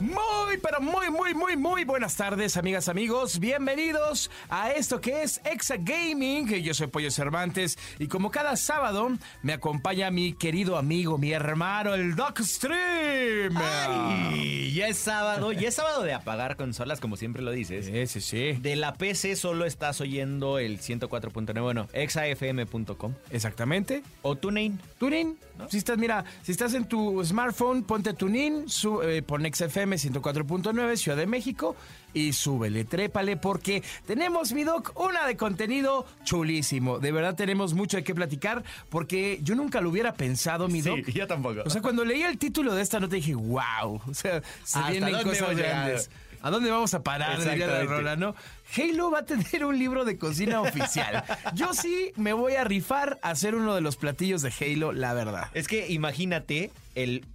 Muy, pero muy, muy, muy, muy buenas tardes, amigas, amigos. Bienvenidos a esto que es Exa Gaming. Yo soy Pollo Cervantes y como cada sábado me acompaña mi querido amigo, mi hermano, el Doc Stream. Ay, ya es sábado, ya es sábado de apagar consolas, como siempre lo dices. Sí, sí, sí. De la PC solo estás oyendo el 104.9, bueno, exafm.com Exactamente. o TuneIn. Tunin. Si estás, mira, si estás en tu smartphone, ponte Tunin, su, eh, pon XFM 104.9 Ciudad de México y súbele, trépale, porque tenemos, mi doc, una de contenido chulísimo. De verdad tenemos mucho de qué platicar, porque yo nunca lo hubiera pensado, mi doc. yo tampoco. O sea, cuando leí el título de esta nota dije, wow. O sea, se ¿Hasta vienen dónde cosas grandes. ¿A dónde vamos a parar? diría la rola, ¿no? Halo va a tener un libro de cocina oficial. Yo sí me voy a rifar a hacer uno de los platillos de Halo, la verdad. es que imagínate el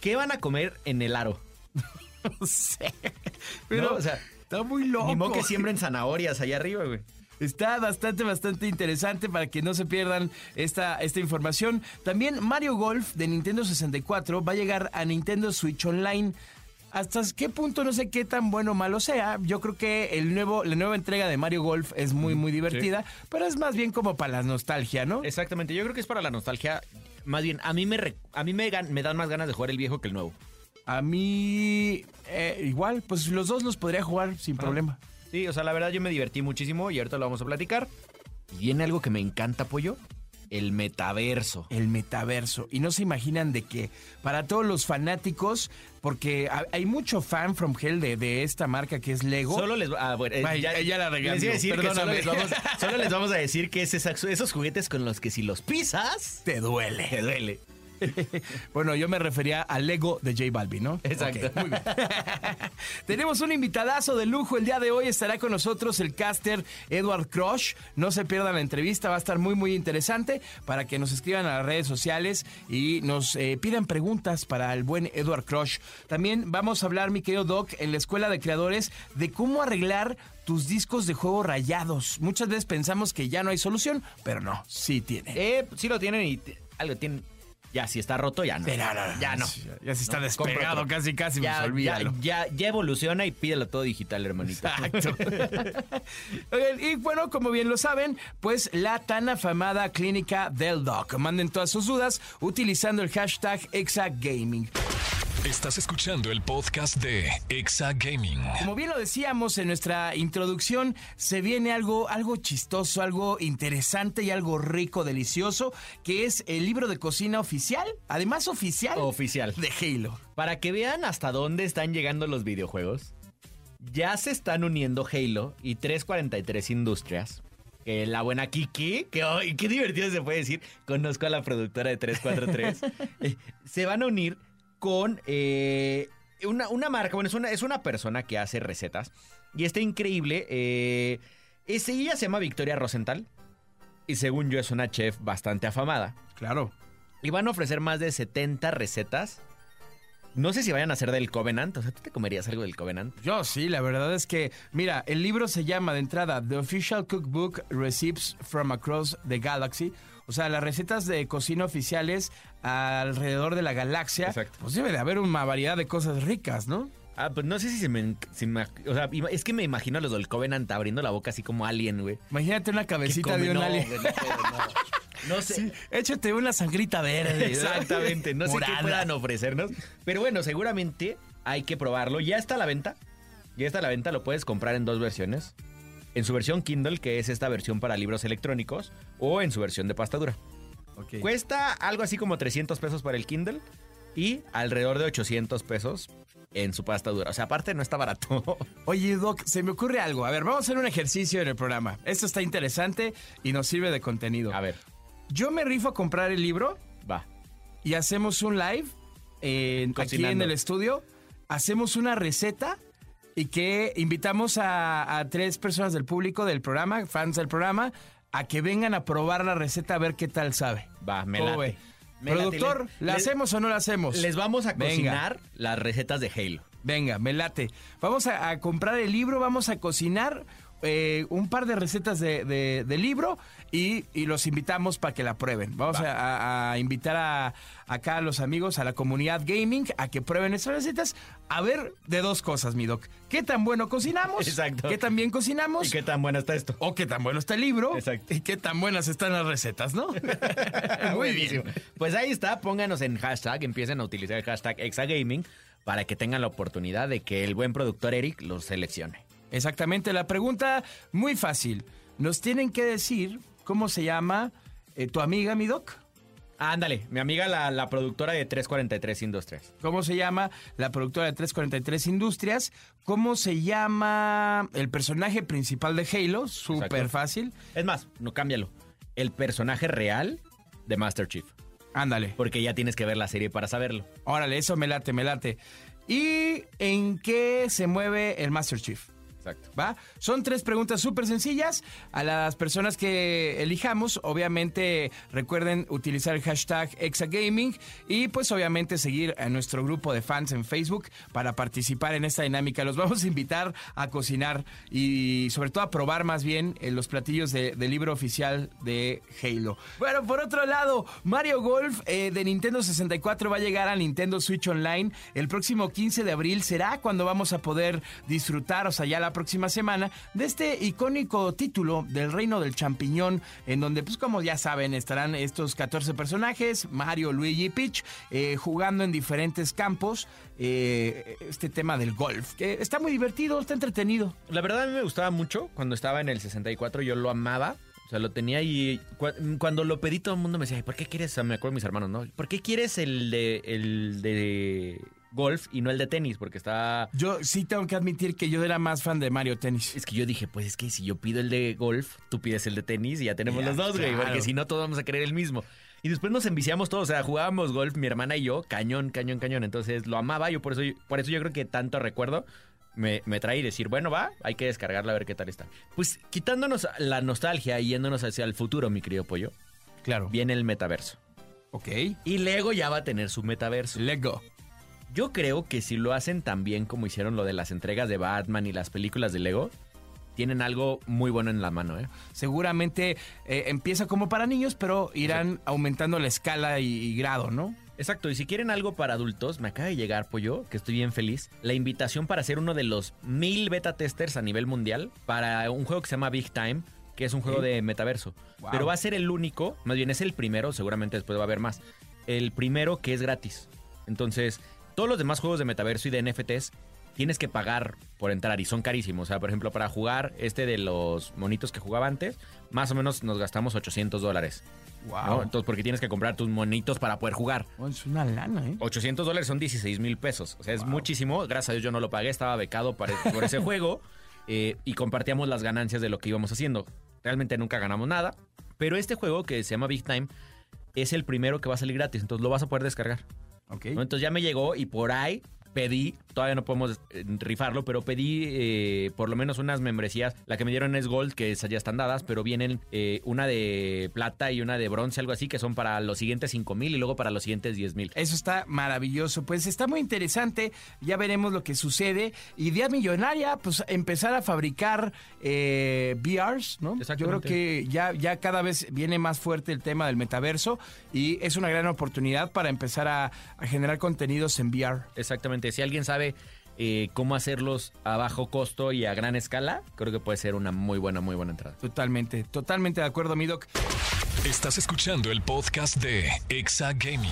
¿qué van a comer en el aro? No sé. Pero, No, o sea, está muy loco. Ni modo que siembren zanahorias allá arriba, güey. Está bastante, bastante interesante para que no se pierdan esta, esta información. También Mario Golf de Nintendo 64 va a llegar a Nintendo Switch Online. ¿Hasta qué punto no sé qué tan bueno o malo sea? Yo creo que el nuevo, la nueva entrega de Mario Golf es muy, muy divertida, pero es más bien como para la nostalgia, ¿no? Exactamente, yo creo que es para la nostalgia. Más bien, a mí me a mí me, me dan más ganas de jugar el viejo que el nuevo. A mí, eh, igual, pues los dos los podría jugar sin problema. Sí, o sea, la verdad yo me divertí muchísimo y ahorita lo vamos a platicar. Y viene algo que me encanta, pollo, el metaverso. el metaverso. Y no se imaginan de que para todos los fanáticos, porque ha- hay mucho fan from hell de, de esta marca que es Lego. Solo les ah, bueno, eh, Ay, ya la regué, les iba a amigo, decir que solo perdóname. les, vamos, solo les vamos a decir que es esa- esos juguetes con los que si los pisas te duele. te duele. bueno, yo me refería al Lego de J Balvin, ¿no? Exacto. Muy bien. Tenemos un invitadazo de lujo el día de hoy. Estará con nosotros el caster Edward Crush. No se pierdan la entrevista, va a estar muy, muy interesante para que nos escriban a las redes sociales y nos eh, pidan preguntas para el buen Edward Crush. También vamos a hablar, mi querido Doc, en la Escuela de Creadores de cómo arreglar tus discos de juego rayados. Muchas veces pensamos que ya no hay solución, pero no, sí tiene. Eh, sí lo tienen y algo tienen. Ya, si está roto, ya no. Pero no, no, ya no. Ya se está despegado casi, casi, Ya, pues ya, olvídalo. ya, ya evoluciona y pídelo todo digital, hermanito. Exacto. Y bueno, como bien lo saben, pues la tan afamada clínica del Doc. Manden todas sus dudas utilizando el hashtag ExaGaming. Estás escuchando el podcast de Exa Gaming. Como bien lo decíamos en nuestra introducción, se viene algo, algo chistoso, algo interesante y algo rico, delicioso, que es el libro de cocina oficial, además oficial, Oficial. de Halo. Para que vean hasta dónde están llegando los videojuegos, ya se están uniendo Halo y 343 Industrias. que la buena Kiki, que ay, qué divertido se puede decir, conozco a la productora de 343, eh, se van a unir con eh, una, una marca, bueno, es una, es una persona que hace recetas y está increíble. eh, es- ella se llama Victoria Rosenthal y según yo es una chef bastante afamada. Claro. Y van a ofrecer más de 70 recetas. No sé si vayan a ser del Covenant. O sea, ¿tú te comerías algo del Covenant? Yo sí, la verdad es que, mira, el libro se llama de entrada The Official Cookbook Recipes from Across the Galaxy. O sea, las recetas de cocina oficiales alrededor de la galaxia. Exacto. Pues debe de haber una variedad de cosas ricas, ¿no? Ah, pues no sé si se me... si me- o sea, es que me imagino a los del Covenant abriendo la boca así como alien, güey. Imagínate una cabecita de un no, alien. güey, no puedo, no. No sé. Sí, échate una sangrita verde. Exactamente. No sé Morada. qué puedan ofrecernos. Pero bueno, seguramente hay que probarlo. Ya está a la venta. Ya está a la venta. Lo puedes comprar en dos versiones. En su versión Kindle, que es esta versión para libros electrónicos, o en su versión de pasta dura. Cuesta algo así como 300 pesos para el Kindle y alrededor de 800 pesos en su pasta dura. O sea, aparte no está barato. Oye, Doc, se me ocurre algo. A ver, vamos a hacer un ejercicio en el programa. Esto está interesante y nos sirve de contenido. A ver, Yo me rifo a comprar el libro va. y hacemos un live en- aquí Cocinando. en el estudio hacemos una receta y que invitamos a, a tres personas del público del programa, fans del programa, a que vengan a probar la receta a ver qué tal sabe. Va, me ¿Cómo late. Me late. Productor, Le- ¿la hacemos o no la hacemos? Les vamos a Venga. cocinar las recetas de Halo. Venga, me late. Vamos a, a comprar el libro, vamos a cocinar eh, un par de recetas de, de- de libro y, y los invitamos para que la prueben. Vamos a, a- a invitar a, acá a los amigos, a la comunidad gaming, a que prueben estas recetas. A ver de dos cosas, mi doc. ¿Qué tan bueno cocinamos? Exacto. ¿Qué tan bien cocinamos? ¿Y qué tan buena está esto? O qué tan bueno está el libro. Exacto. Y qué tan buenas están las recetas, ¿no? Muy bien. Pues ahí está, pónganos en hashtag, empiecen a utilizar el hashtag Exagaming para que tengan la oportunidad de que el buen productor Eric los seleccione. Exactamente, la pregunta muy fácil. Nos tienen que decir cómo se llama eh, tu amiga, mi doc. Ándale, mi amiga la, la productora de 343 Industrias. ¿Cómo se llama la productora de 343 Industrias? ¿Cómo se llama el personaje principal de Halo? Súper fácil. Es más, no cámbialo. El personaje real de Master Chief. Ándale. Porque ya tienes que ver la serie para saberlo. Órale, eso me late, me late. ¿Y en qué se mueve el Master Chief? Exacto. ¿Va? Son tres preguntas súper sencillas. A las personas que elijamos, obviamente recuerden utilizar el hashtag Exagaming y pues obviamente seguir a nuestro grupo de fans en Facebook para participar en esta dinámica. Los vamos a invitar a cocinar y sobre todo a probar más bien eh, los platillos de- del libro oficial de Halo. Bueno, por otro lado, Mario Golf eh, de Nintendo 64 va a llegar a Nintendo Switch Online el próximo 15 de abril. Será cuando vamos a poder disfrutar, o sea, ya la próxima semana, de este icónico título del Reino del Champiñón, en donde, pues como ya saben, estarán estos 14 personajes, Mario, Luigi y Peach, eh, jugando en diferentes campos. eh, este tema del golf, que está muy divertido, está entretenido. La verdad a mí me gustaba mucho cuando estaba en el 64, yo lo amaba. O sea, lo tenía y cu- cuando lo pedí todo el mundo me decía, "Ay, ¿por qué quieres? Me acuerdo de mis hermanos, ¿no? ¿Por qué quieres el de, el de golf y no el de tenis? Porque está... Yo sí tengo que admitir que yo era más fan de Mario Tennis. Es que yo dije, pues es que si yo pido el de golf, tú pides el de tenis y ya tenemos Ya, los dos, güey. claro. Porque si no, todos vamos a querer el mismo. Y después nos enviciamos todos, o sea, jugábamos golf, mi hermana y yo, cañón, cañón, cañón. Entonces lo amaba, yo por eso, por eso yo creo que tanto recuerdo me, me trae y decir, bueno, va, hay que descargarla a ver qué tal está. Pues quitándonos la nostalgia y yéndonos hacia el futuro, mi querido pollo, Claro. viene el metaverso. Ok. Y Lego ya va a tener su metaverso. Let go. Yo creo que si lo hacen tan bien como hicieron lo de las entregas de Batman y las películas de Lego, tienen algo muy bueno en la mano, ¿eh? Seguramente eh, empieza como para niños, pero irán aumentando la escala y, y grado, ¿no? Exacto, y si quieren algo para adultos, me acaba de llegar, Pollo, que estoy bien feliz, la invitación para ser uno de los mil beta testers a nivel mundial para un juego que se llama Big Time, que es un juego de metaverso. Wow. Pero va a ser el único, más bien es el primero, seguramente después va a haber más, el primero que es gratis. Entonces, todos los demás juegos de metaverso y de NFTs tienes que pagar por entrar y son carísimos. O sea, por ejemplo, para jugar este de los monitos que jugaba antes, más o menos nos gastamos 800 dólares. Wow. ¿no? Entonces, porque tienes que comprar tus monitos para poder jugar. Oh, es una lana, ¿eh? 800 dólares son 16 mil pesos. O sea, es muchísimo. Gracias a Dios yo no lo pagué, estaba becado para- por ese juego eh, y compartíamos las ganancias de lo que íbamos haciendo. Realmente nunca ganamos nada, pero este juego que se llama Big Time es el primero que va a salir gratis, entonces lo vas a poder descargar. Entonces ya me llegó y por ahí pedí, todavía no podemos eh, rifarlo, pero pedí eh, por lo menos unas membresías. La que me dieron es Gold, que esas ya están dadas, pero vienen eh, una de plata y una de bronce, algo así, que son para los siguientes 5 mil y luego para los siguientes 10 mil. Eso está maravilloso. Pues está muy interesante. Ya veremos lo que sucede. Idea millonaria, pues empezar a fabricar eh, VRs, ¿no? Yo creo que ya, ya cada vez viene más fuerte el tema del metaverso y es una gran oportunidad para empezar a, a generar contenidos en VR. Exactamente. Si alguien sabe eh, cómo hacerlos a bajo costo y a gran escala, creo que puede ser una muy buena, muy buena entrada. Totalmente, totalmente de acuerdo, mi doc. Estás escuchando el podcast de Exa Gaming.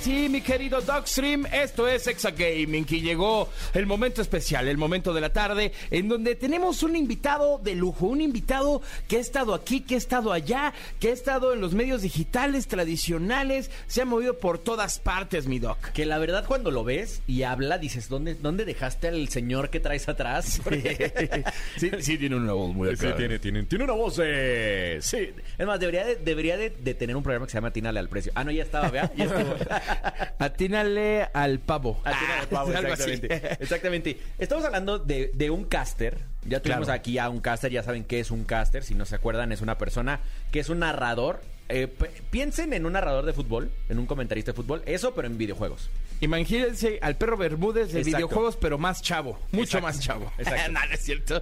Sí, mi querido Dogstream, esto es Exa Gaming y llegó el momento especial, el momento de la tarde, en donde tenemos un invitado de lujo, un invitado que ha estado aquí, que ha estado allá, que ha estado en los medios digitales tradicionales, se ha movido por todas partes, mi Doc. Que la verdad cuando lo ves y habla, dices, ¿dónde, dónde dejaste al señor que traes atrás? Sí, sí, tiene una voz muy Sí, tiene, tiene, tiene una voz, eh, sí. Es más, debería, de, debería de, de tener un programa que se llama Tínale al precio. Ah, no, ya estaba, ¿verdad? Ya estuvo. Atínale al pavo. Atínale al pavo, Ah, así. exactamente. Exactamente. Estamos hablando de, de un caster. Ya tuvimos Claro. aquí a un caster, ya saben qué es un caster. Si no se acuerdan, es una persona que es un narrador. Eh, piensen en un narrador de fútbol, en un comentarista de fútbol, eso, pero en videojuegos. Imagínense al perro Bermúdez de Exacto. videojuegos, pero más chavo. Mucho Exacto. más chavo. Exacto. no, no es cierto.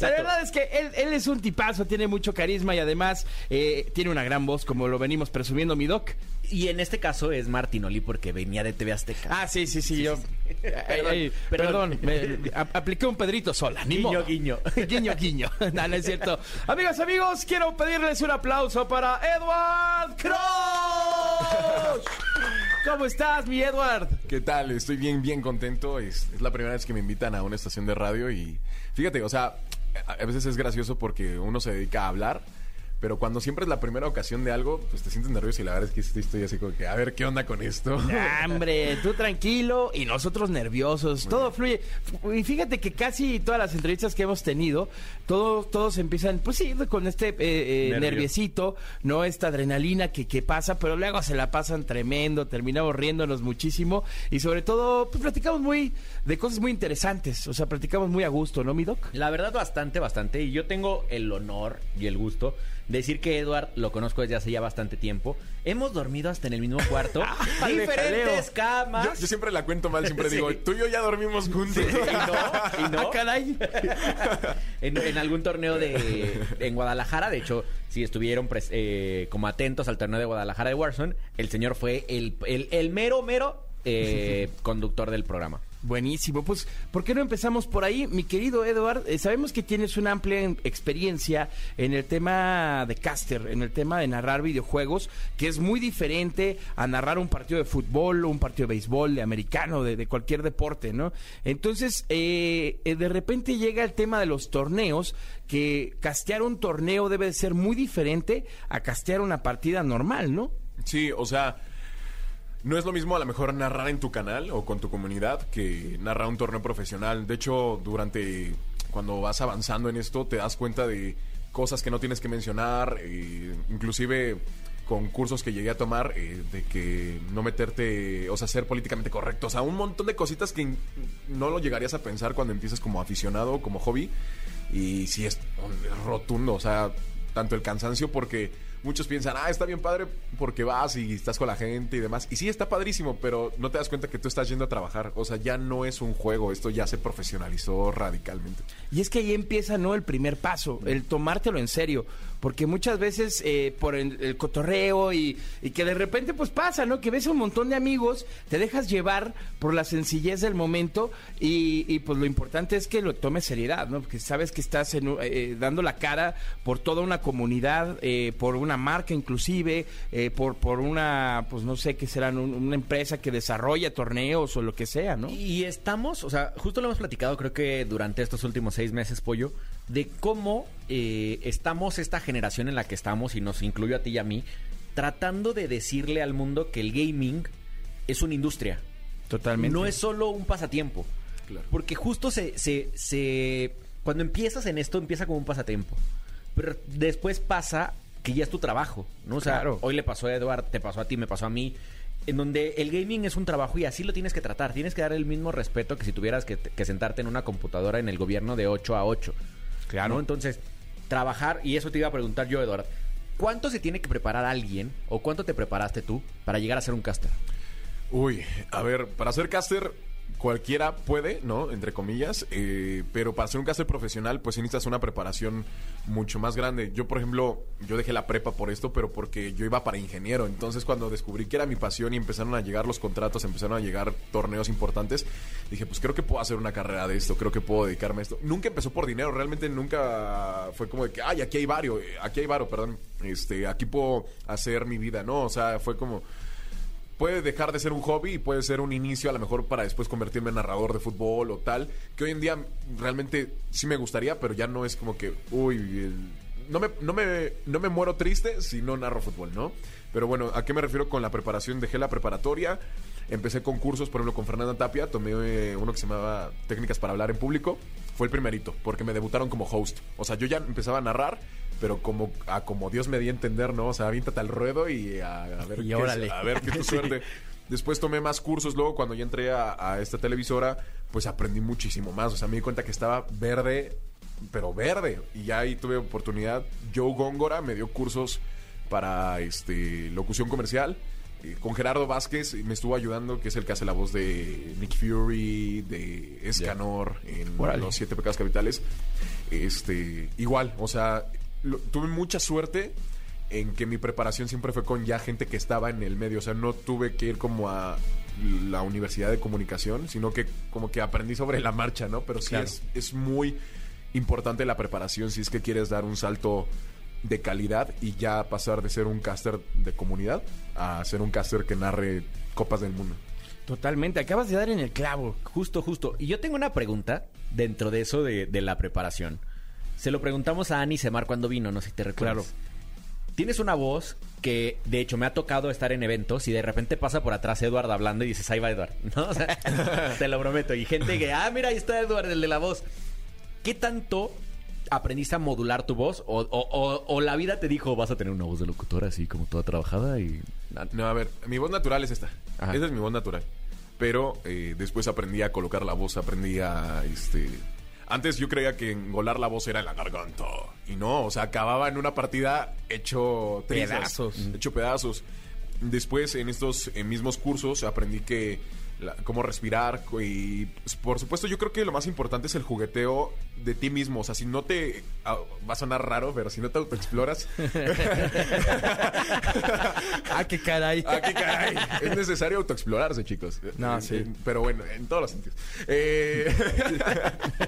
La verdad es que él, él es un tipazo, tiene mucho carisma y además eh, tiene una gran voz, como lo venimos presumiendo mi doc. Y en este caso es Martinoli porque venía de TV Azteca. Ah, sí, sí, sí, yo. Perdón, perdón, perdón. me- a- apliqué un Pedrito sola. Ni Guiño, modo. guiño. guiño, guiño. No, no es cierto. Amigos, amigos, quiero pedirles un aplauso para Edward Cross. ¿Cómo estás, mi Edward? ¿Qué tal? Estoy bien, bien contento. Es, es la primera vez que me invitan a una estación de radio y fíjate, o sea, a veces es gracioso porque uno se dedica a hablar, pero cuando siempre es la primera ocasión de algo, pues te sientes nervioso y la verdad es que estoy así como que, a ver, ¿qué onda con esto? Hombre, tú tranquilo y nosotros nerviosos. Todo fluye. Y fíjate que casi todas las entrevistas que hemos tenido, todos, todos empiezan, pues sí, con este eh, eh, nerviecito, ¿no? Esta adrenalina que, que pasa, pero luego se la pasan tremendo, terminamos riéndonos muchísimo y sobre todo, pues platicamos muy de cosas muy interesantes. O sea, platicamos muy a gusto, ¿no, mi doc? La verdad, bastante, bastante. Y yo tengo el honor y el gusto de decir que Edward lo conozco desde hace ya bastante tiempo. Hemos dormido hasta en el mismo cuarto. Diferentes camas. Yo, yo siempre la cuento mal, siempre Sí. digo, tú y yo ya dormimos juntos. Y no, y no. Ah, caray. en, en algún torneo de en Guadalajara. De hecho, si estuvieron pres- eh, como atentos al torneo de Guadalajara de Warzone, el señor fue el, el, el mero, mero eh, conductor del programa. Buenísimo, pues, ¿por qué no empezamos por ahí? Mi querido Edward, eh, sabemos que tienes una amplia en- experiencia en el tema de caster, en el tema de narrar videojuegos, que es muy diferente a narrar un partido de fútbol, un partido de béisbol, de americano, de, de cualquier deporte, ¿no? Entonces, eh, eh, de repente llega el tema de los torneos, que castear un torneo debe de ser muy diferente a castear una partida normal, ¿no? Sí, o sea, no es lo mismo a lo mejor narrar en tu canal o con tu comunidad que narrar un torneo profesional. De hecho, durante cuando vas avanzando en esto te das cuenta de cosas que no tienes que mencionar, eh, inclusive con cursos que llegué a tomar eh, de que no meterte, o sea, ser políticamente correcto, o sea, un montón de cositas que no lo llegarías a pensar cuando empiezas como aficionado, como hobby, y sí es rotundo, o sea, tanto el cansancio porque muchos piensan, ah, está bien padre porque vas y estás con la gente y demás. Y sí, está padrísimo, pero no te das cuenta que tú estás yendo a trabajar. O sea, ya no es un juego, esto ya se profesionalizó radicalmente. Y es que ahí empieza, ¿no? El primer paso, el tomártelo en serio. Porque muchas veces eh, por el, cotorreo y, y que de repente pues pasa, ¿no? Que ves un montón de amigos, te dejas llevar por la sencillez del momento y, y, pues lo importante es que lo tomes seriedad, ¿no? Porque sabes que estás en eh, dando la cara por toda una comunidad, eh, por una marca inclusive, eh, por, por una, pues no sé qué serán, un- una empresa que desarrolla torneos o lo que sea, ¿no? Y estamos, o sea, justo lo hemos platicado creo que durante estos últimos seis meses, Pollo, de cómo eh, estamos esta generación en la que estamos, y nos incluyo a ti y a mí, tratando de decirle al mundo que el gaming es una industria. Totalmente. No es solo un pasatiempo. Claro. Porque justo se, se, se- Cuando empiezas en esto, empieza como un pasatiempo. Pero después pasa que ya es tu trabajo, ¿no? O sea, Claro. hoy le pasó a Eduard, te pasó a ti, me pasó a mí. En donde el gaming es un trabajo y así lo tienes que tratar. Tienes que dar el mismo respeto que si tuvieras que, que sentarte en una computadora en el gobierno de 8 a 8. Claro. ¿no? Entonces, trabajar, y eso te iba a preguntar yo, Eduard. ¿Cuánto se tiene que preparar alguien o cuánto te preparaste tú para llegar a ser un caster? Uy, a ver, para ser caster cualquiera puede, ¿no? Entre comillas, eh, pero para ser un caster profesional pues necesitas una preparación mucho más grande. Yo, por ejemplo, yo dejé la prepa por esto, pero porque yo iba para ingeniero. Entonces cuando descubrí que era mi pasión y empezaron a llegar los contratos, empezaron a llegar torneos importantes, dije, pues creo que puedo hacer una carrera de esto, creo que puedo dedicarme a esto. Nunca empezó por dinero, realmente nunca fue como de que, ay, aquí hay vario, eh, aquí hay varo, perdón, este, aquí puedo hacer mi vida, ¿no? O sea, fue como puede dejar de ser un hobby y puede ser un inicio a lo mejor para después convertirme en narrador de fútbol o tal, que hoy en día realmente sí me gustaría, pero ya no es como que, uy, no, me, no, me, no me muero triste si no narro fútbol, ¿no? Pero bueno, ¿a qué me refiero con la preparación? Dejé la preparatoria, empecé con cursos, por ejemplo, con Fernanda Tapia, tomé eh, uno que se llamaba Técnicas para hablar en público, fue el primerito, porque me debutaron como host. O sea, yo ya empezaba a narrar, pero como a como Dios me di a entender, ¿no? O sea, aviéntate al ruedo y a, a ver Y qué, órale. a ver qué tu suerte. Después tomé más cursos, luego cuando ya entré a, a esta televisora, pues aprendí muchísimo más. O sea, me di cuenta que estaba verde, pero verde. Y ya ahí tuve oportunidad. Joe Góngora me dio cursos para este locución comercial. Con Gerardo Vázquez me estuvo ayudando, que es el que hace la voz de Nick Fury, de Escanor en. Los Siete Pecados Capitales. Este, igual, o sea, lo- tuve mucha suerte en que mi preparación siempre fue con ya gente que estaba en el medio. O sea, no tuve que ir como a la universidad de comunicación, sino que como que aprendí sobre la marcha, ¿no? Pero sí Claro. es, es muy importante la preparación si es que quieres dar un salto de calidad y ya pasar de ser un caster de comunidad a ser un caster que narre copas del mundo. Totalmente, acabas de dar en el clavo. Justo, justo. Y yo tengo una pregunta dentro de eso de, de la preparación. Se lo preguntamos a Ani Semar cuando vino, no sé si te recuerdas. Claro. Tienes una voz que, de hecho, me ha tocado estar en eventos y de repente pasa por atrás Edward hablando y dices, ahí va Edward, ¿no? O sea, te lo prometo. Y gente que, ah, mira, ahí está Edward, el de la voz. ¿Qué tanto aprendiste a modular tu voz? O, o- o- o la vida te dijo, vas a tener una voz de locutor así como toda trabajada y... No, a ver, mi voz natural es esta. Ajá. Esa es mi voz natural. Pero eh, después aprendí a colocar la voz, aprendí a, este... Antes yo creía que engolar la voz era en la garganta. Y no, o sea, acababa en una partida hecho trizas, Pedazos. Hecho pedazos. Después, en estos mismos cursos, aprendí que la- cómo respirar y pues, por supuesto yo creo que lo más importante es el jugueteo de ti mismo o sea si no te ah, va a sonar raro pero si no te autoexploras Ah, qué caray. Ah, qué caray. Es necesario autoexplorarse, chicos. No, Eh, sí. eh, Pero bueno, en todos los sentidos. Eh,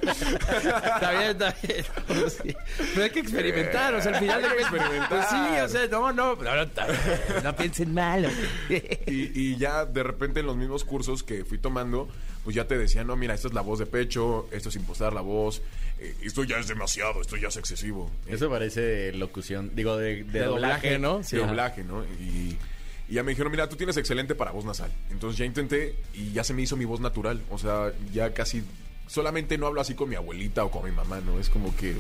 Está bien, está bien. Sí. Pero hay que experimentar, o sea, al final de experimentar. Pues sí, o sea, no, no, no, no, no piensen mal. y, y ya de repente en los mismos cursos que fui tomando, pues ya te decían, no, mira, esta es la voz de pecho, esto es impostar la voz, eh, esto ya es demasiado, esto ya es excesivo. Eh, Eso parece locución, digo, de, de De doblaje, doblaje, ¿no? de Sí. doblaje, ¿no? Y, y ya me dijeron, mira, tú tienes excelente para voz nasal. Entonces ya intenté y ya se me hizo mi voz natural. O sea, ya casi... Solamente no hablo así con mi abuelita o con mi mamá, ¿no? Es como que...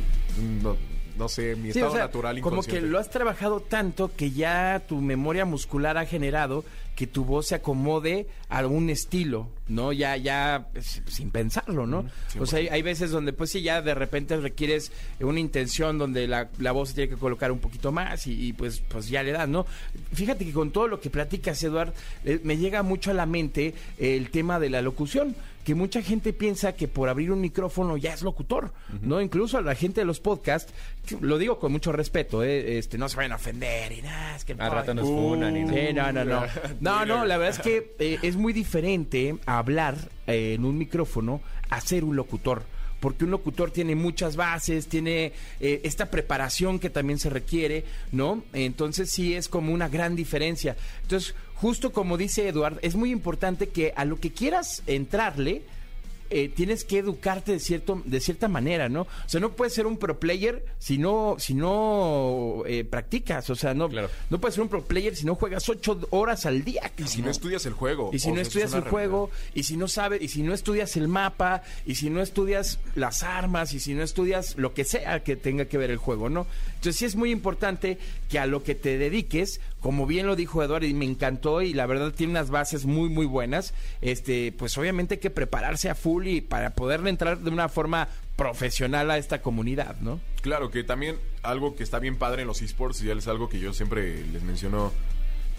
No, no sé, mi Sí, estado o sea, natural como que inconsciente. lo has trabajado tanto que ya tu memoria muscular ha generado que tu voz se acomode a un estilo, ¿no? Ya, ya, pues, sin pensarlo, ¿no? o sea, hay, hay veces donde, pues sí, ya de repente requieres una intención donde la, la voz se tiene que colocar un poquito más y, y, pues, pues ya le das, ¿no? Fíjate que con todo lo que platicas, Eduard, eh, me llega mucho a la mente el tema de la locución que mucha gente piensa que por abrir un micrófono ya es locutor, ¿no? Incluso a la gente de los podcasts, lo digo con mucho respeto, ¿eh? este, no se vayan a ofender y nada, es que... Al rato nos funan y no. Sí, no, no, no. No, no, la verdad es que eh, es muy diferente hablar eh, en un micrófono a ser un locutor. Porque un locutor tiene muchas bases, tiene eh, esta preparación que también se requiere, ¿no? Entonces sí es como una gran diferencia. Entonces, justo como dice Eduard, es muy importante que a lo que quieras entrarle, eh, tienes que educarte de cierto de cierta manera, ¿no? O sea, no puedes ser un pro player si no si no eh, practicas, o sea, no Claro. no puedes ser un pro player si no juegas ocho horas al día. Y si no estudias el juego. Y si no sea, eso es estudias el juego, y si no sabes, y si no estudias el mapa, y si no estudias las armas, y si no estudias lo que sea que tenga que ver el juego, ¿no? Entonces sí es muy importante que a lo que te dediques, como bien lo dijo Eduardo, y me encantó, y la verdad tiene unas bases muy, muy buenas, este, pues obviamente hay que prepararse a full y para poder entrar de una forma profesional a esta comunidad, ¿no? Claro, que también algo que está bien padre en los esports, y es algo que yo siempre les menciono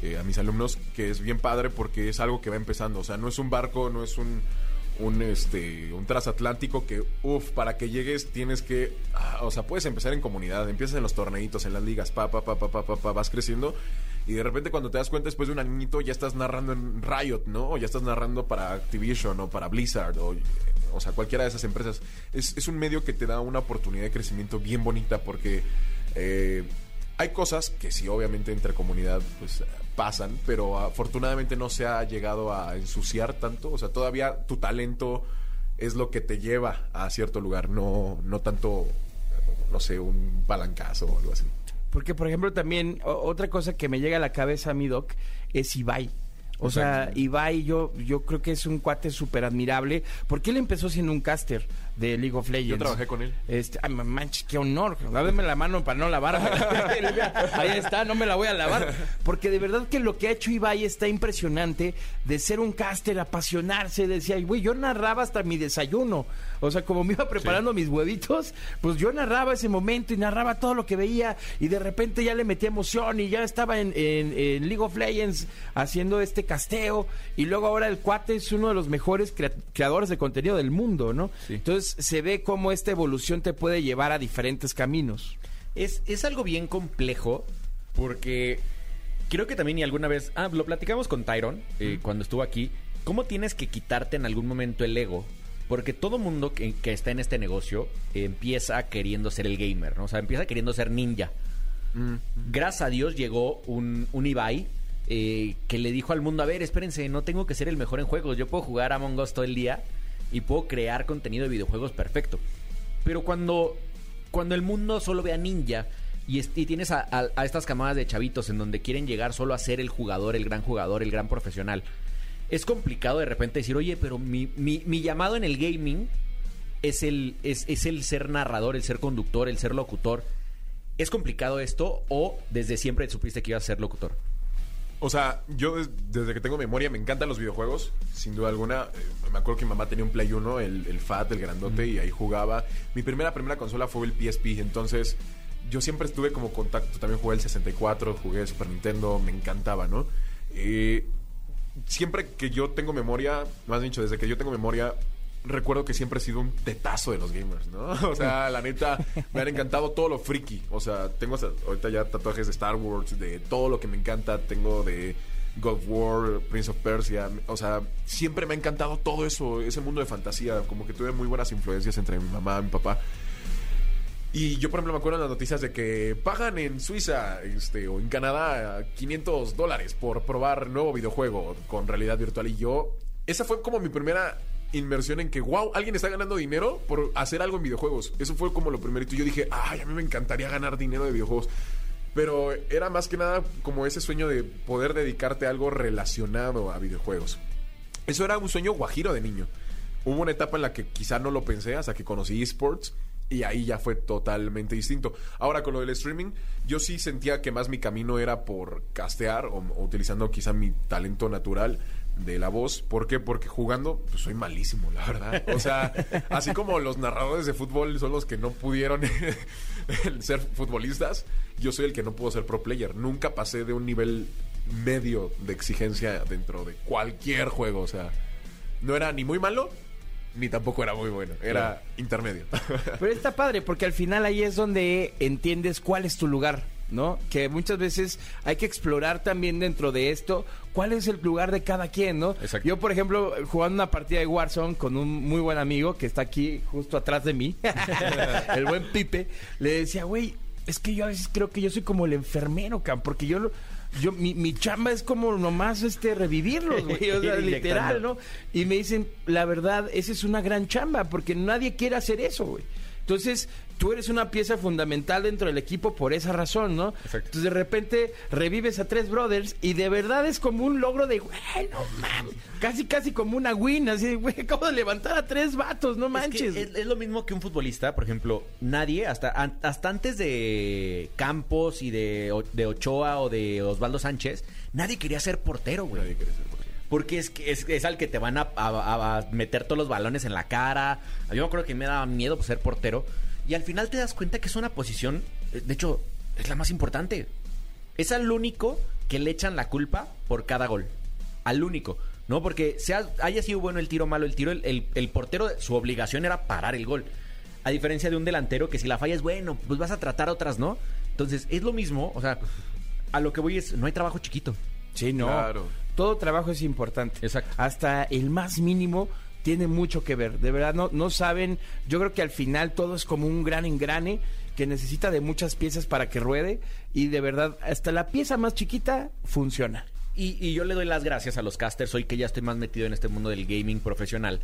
eh, a mis alumnos, que es bien padre porque es algo que va empezando. O sea, no es un barco, no es un, un, este, un transatlántico que, uff, para que llegues tienes que... ah, o sea, puedes empezar en comunidad, empiezas en los torneitos, en las ligas, pa, pa, pa, pa, pa, pa, pa, vas creciendo. Y de repente cuando te das cuenta después de un añito ya estás narrando en Riot, ¿no? O ya estás narrando para Activision o para Blizzard o, o sea, cualquiera de esas empresas. Es, es un medio que te da una oportunidad de crecimiento bien bonita porque eh, hay cosas que sí, obviamente entre comunidad pues pasan, pero afortunadamente no se ha llegado a ensuciar tanto. O sea, todavía tu talento es lo que te lleva a cierto lugar, no, no tanto, no sé, un palancazo o algo así. Porque, por ejemplo, también o- otra cosa que me llega a la cabeza a mi doc es Ibai. O sea, Ibai yo, yo creo que es un cuate súper admirable, porque él empezó siendo un caster de League of Legends. Yo trabajé con él. Este, ay, manches, qué honor. Dame la mano para no lavarme. Ahí está, no me la voy a lavar. Porque de verdad que lo que ha hecho Ibai está impresionante de ser un caster, apasionarse. Decía, güey, yo narraba hasta mi desayuno. O sea, como me iba preparando mis huevitos, pues yo narraba ese momento y narraba todo lo que veía. Y de repente ya le metía emoción y ya estaba en, en- en League of Legends haciendo este casteo. Y luego ahora el cuate es uno de los mejores crea- creadores de contenido del mundo, ¿no? Entonces se ve cómo esta evolución te puede llevar a diferentes caminos. Es, es algo bien complejo porque creo que también y alguna vez, ah, lo platicamos con Tyron eh, cuando estuvo aquí, cómo tienes que quitarte en algún momento el ego. Porque todo mundo que, que está en este negocio empieza queriendo ser el gamer, ¿no? O sea, empieza queriendo ser ninja. Gracias a Dios llegó un, un Ibai eh, que le dijo al mundo, a ver, espérense, no tengo que ser el mejor en juegos, yo puedo jugar a Among Us todo el día y puedo crear contenido de videojuegos perfecto. Pero cuando, cuando el mundo solo ve a Ninja y, es- y tienes a, estas camadas de chavitos en donde quieren llegar solo a ser el jugador, el gran jugador, el gran profesional, es complicado de repente decir, oye, pero mi llamado en el gaming es el, es, es el ser narrador, el ser conductor, el ser locutor. ¿Es complicado esto o desde siempre supiste que ibas a ser locutor? O sea, yo des- desde que tengo memoria me encantan los videojuegos, sin duda alguna. Eh, me acuerdo que mi mamá tenía un Play 1, el, el FAT, el grandote, y ahí jugaba. Mi primera, primera consola fue el PSP, entonces yo siempre estuve como contacto. También jugué el 64, jugué el Super Nintendo, me encantaba, ¿no? Eh, siempre que yo tengo memoria, más dicho, desde que yo tengo memoria, recuerdo que siempre he sido un tetazo de los gamers, ¿no? O sea, la neta, me han encantado todo lo friki. O sea, tengo ahorita ya tatuajes de Star Wars, de todo lo que me encanta. Tengo de God of War, Prince of Persia. O sea, siempre me ha encantado todo eso, ese mundo de fantasía. Como que tuve muy buenas influencias entre mi mamá y mi papá. Y yo, por ejemplo, me acuerdo en las noticias de que pagan en Suiza este, o en Canadá 500 dólares por probar nuevo videojuego con realidad virtual. Y yo, esa fue como mi primera inmersión en que, wow, alguien está ganando dinero por hacer algo en videojuegos. Eso fue como lo primerito. Yo dije, ay, a mí me encantaría ganar dinero de videojuegos. Pero era más que nada como ese sueño de poder dedicarte a algo relacionado a videojuegos. Eso era un sueño guajiro de niño. Hubo una etapa en la que quizá no lo pensé hasta que conocí esports y ahí ya fue totalmente distinto. Ahora con lo del streaming, yo sí sentía que más mi camino era por castear o, o utilizando quizá mi talento natural de la voz. ¿Por qué? Porque jugando pues, soy malísimo, la verdad. O sea, así como los narradores de fútbol son los que no pudieron ser futbolistas, yo soy el que no pudo ser pro player. Nunca pasé de un nivel medio de exigencia dentro de cualquier juego. O sea, no era ni muy malo, ni tampoco era muy bueno. Era intermedio. Pero está padre porque al final ahí es donde entiendes cuál es tu lugar, ¿no? Que muchas veces hay que explorar también dentro de esto cuál es el lugar de cada quien, ¿no? Exacto. Yo, por ejemplo, jugando una partida de Warzone con un muy buen amigo que está aquí justo atrás de mí, el buen Pipe, le decía, güey, es que yo a veces creo que yo soy como el enfermero, cam, porque yo... lo- Yo, mi, mi chamba es como nomás este revivirlos, güey. O sea, literal. ¿no? Y me dicen, la verdad, esa es una gran chamba, porque nadie quiere hacer eso, güey. Entonces, tú eres una pieza fundamental dentro del equipo por esa razón, ¿no? Exacto. Entonces, de repente, revives a tres brothers y de verdad es como un logro de, güey, no mames. Casi, casi como una win, así, de, güey, acabo de levantar a tres vatos, no Es, manches. que es, es lo mismo que un futbolista, por ejemplo, nadie, hasta, an- hasta antes de Campos y de, O- de Ochoa o de Osvaldo Sánchez, nadie quería ser portero, güey. Nadie quiere ser portero. Porque es, que- es, es al que te van a, a- a meter todos los balones en la cara. Yo me acuerdo que me daba miedo pues, ser portero. Y al final te das cuenta que es una posición, eh, de hecho, es la más importante. Es al único que le echan la culpa por cada gol. Al único. ¿No? Porque sea, haya sido bueno el tiro, malo el tiro, el, el- el portero, su obligación era parar el gol. A diferencia de un delantero que si la falla es bueno, pues vas a tratar otras, ¿no? Entonces, es lo mismo, o sea, a lo que voy es, no hay trabajo chiquito. Sí, no. Claro. Todo trabajo es importante. Exacto. Hasta el más mínimo tiene mucho que ver. De verdad, no, no saben. Yo creo que al final todo es como un gran engrane que necesita de muchas piezas para que ruede. Y de verdad, hasta la pieza más chiquita funciona. Y, y yo le doy las gracias a los casters, hoy que ya estoy más metido en este mundo del gaming profesional,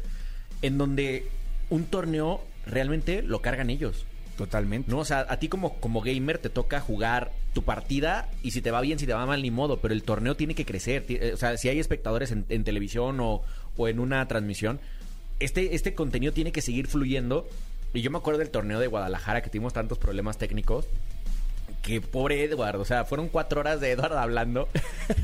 en donde un torneo realmente lo cargan ellos. Totalmente. ¿no? O sea, a ti como, como gamer te toca jugar tu partida y si te va bien, si te va mal, ni modo, pero el torneo tiene que crecer. Eh, O sea, si hay espectadores en, en televisión o, o en una transmisión, este, este contenido tiene que seguir fluyendo. Y yo me acuerdo del torneo de Guadalajara que tuvimos tantos problemas técnicos. Que pobre Edward, o sea, fueron cuatro horas de Edward hablando.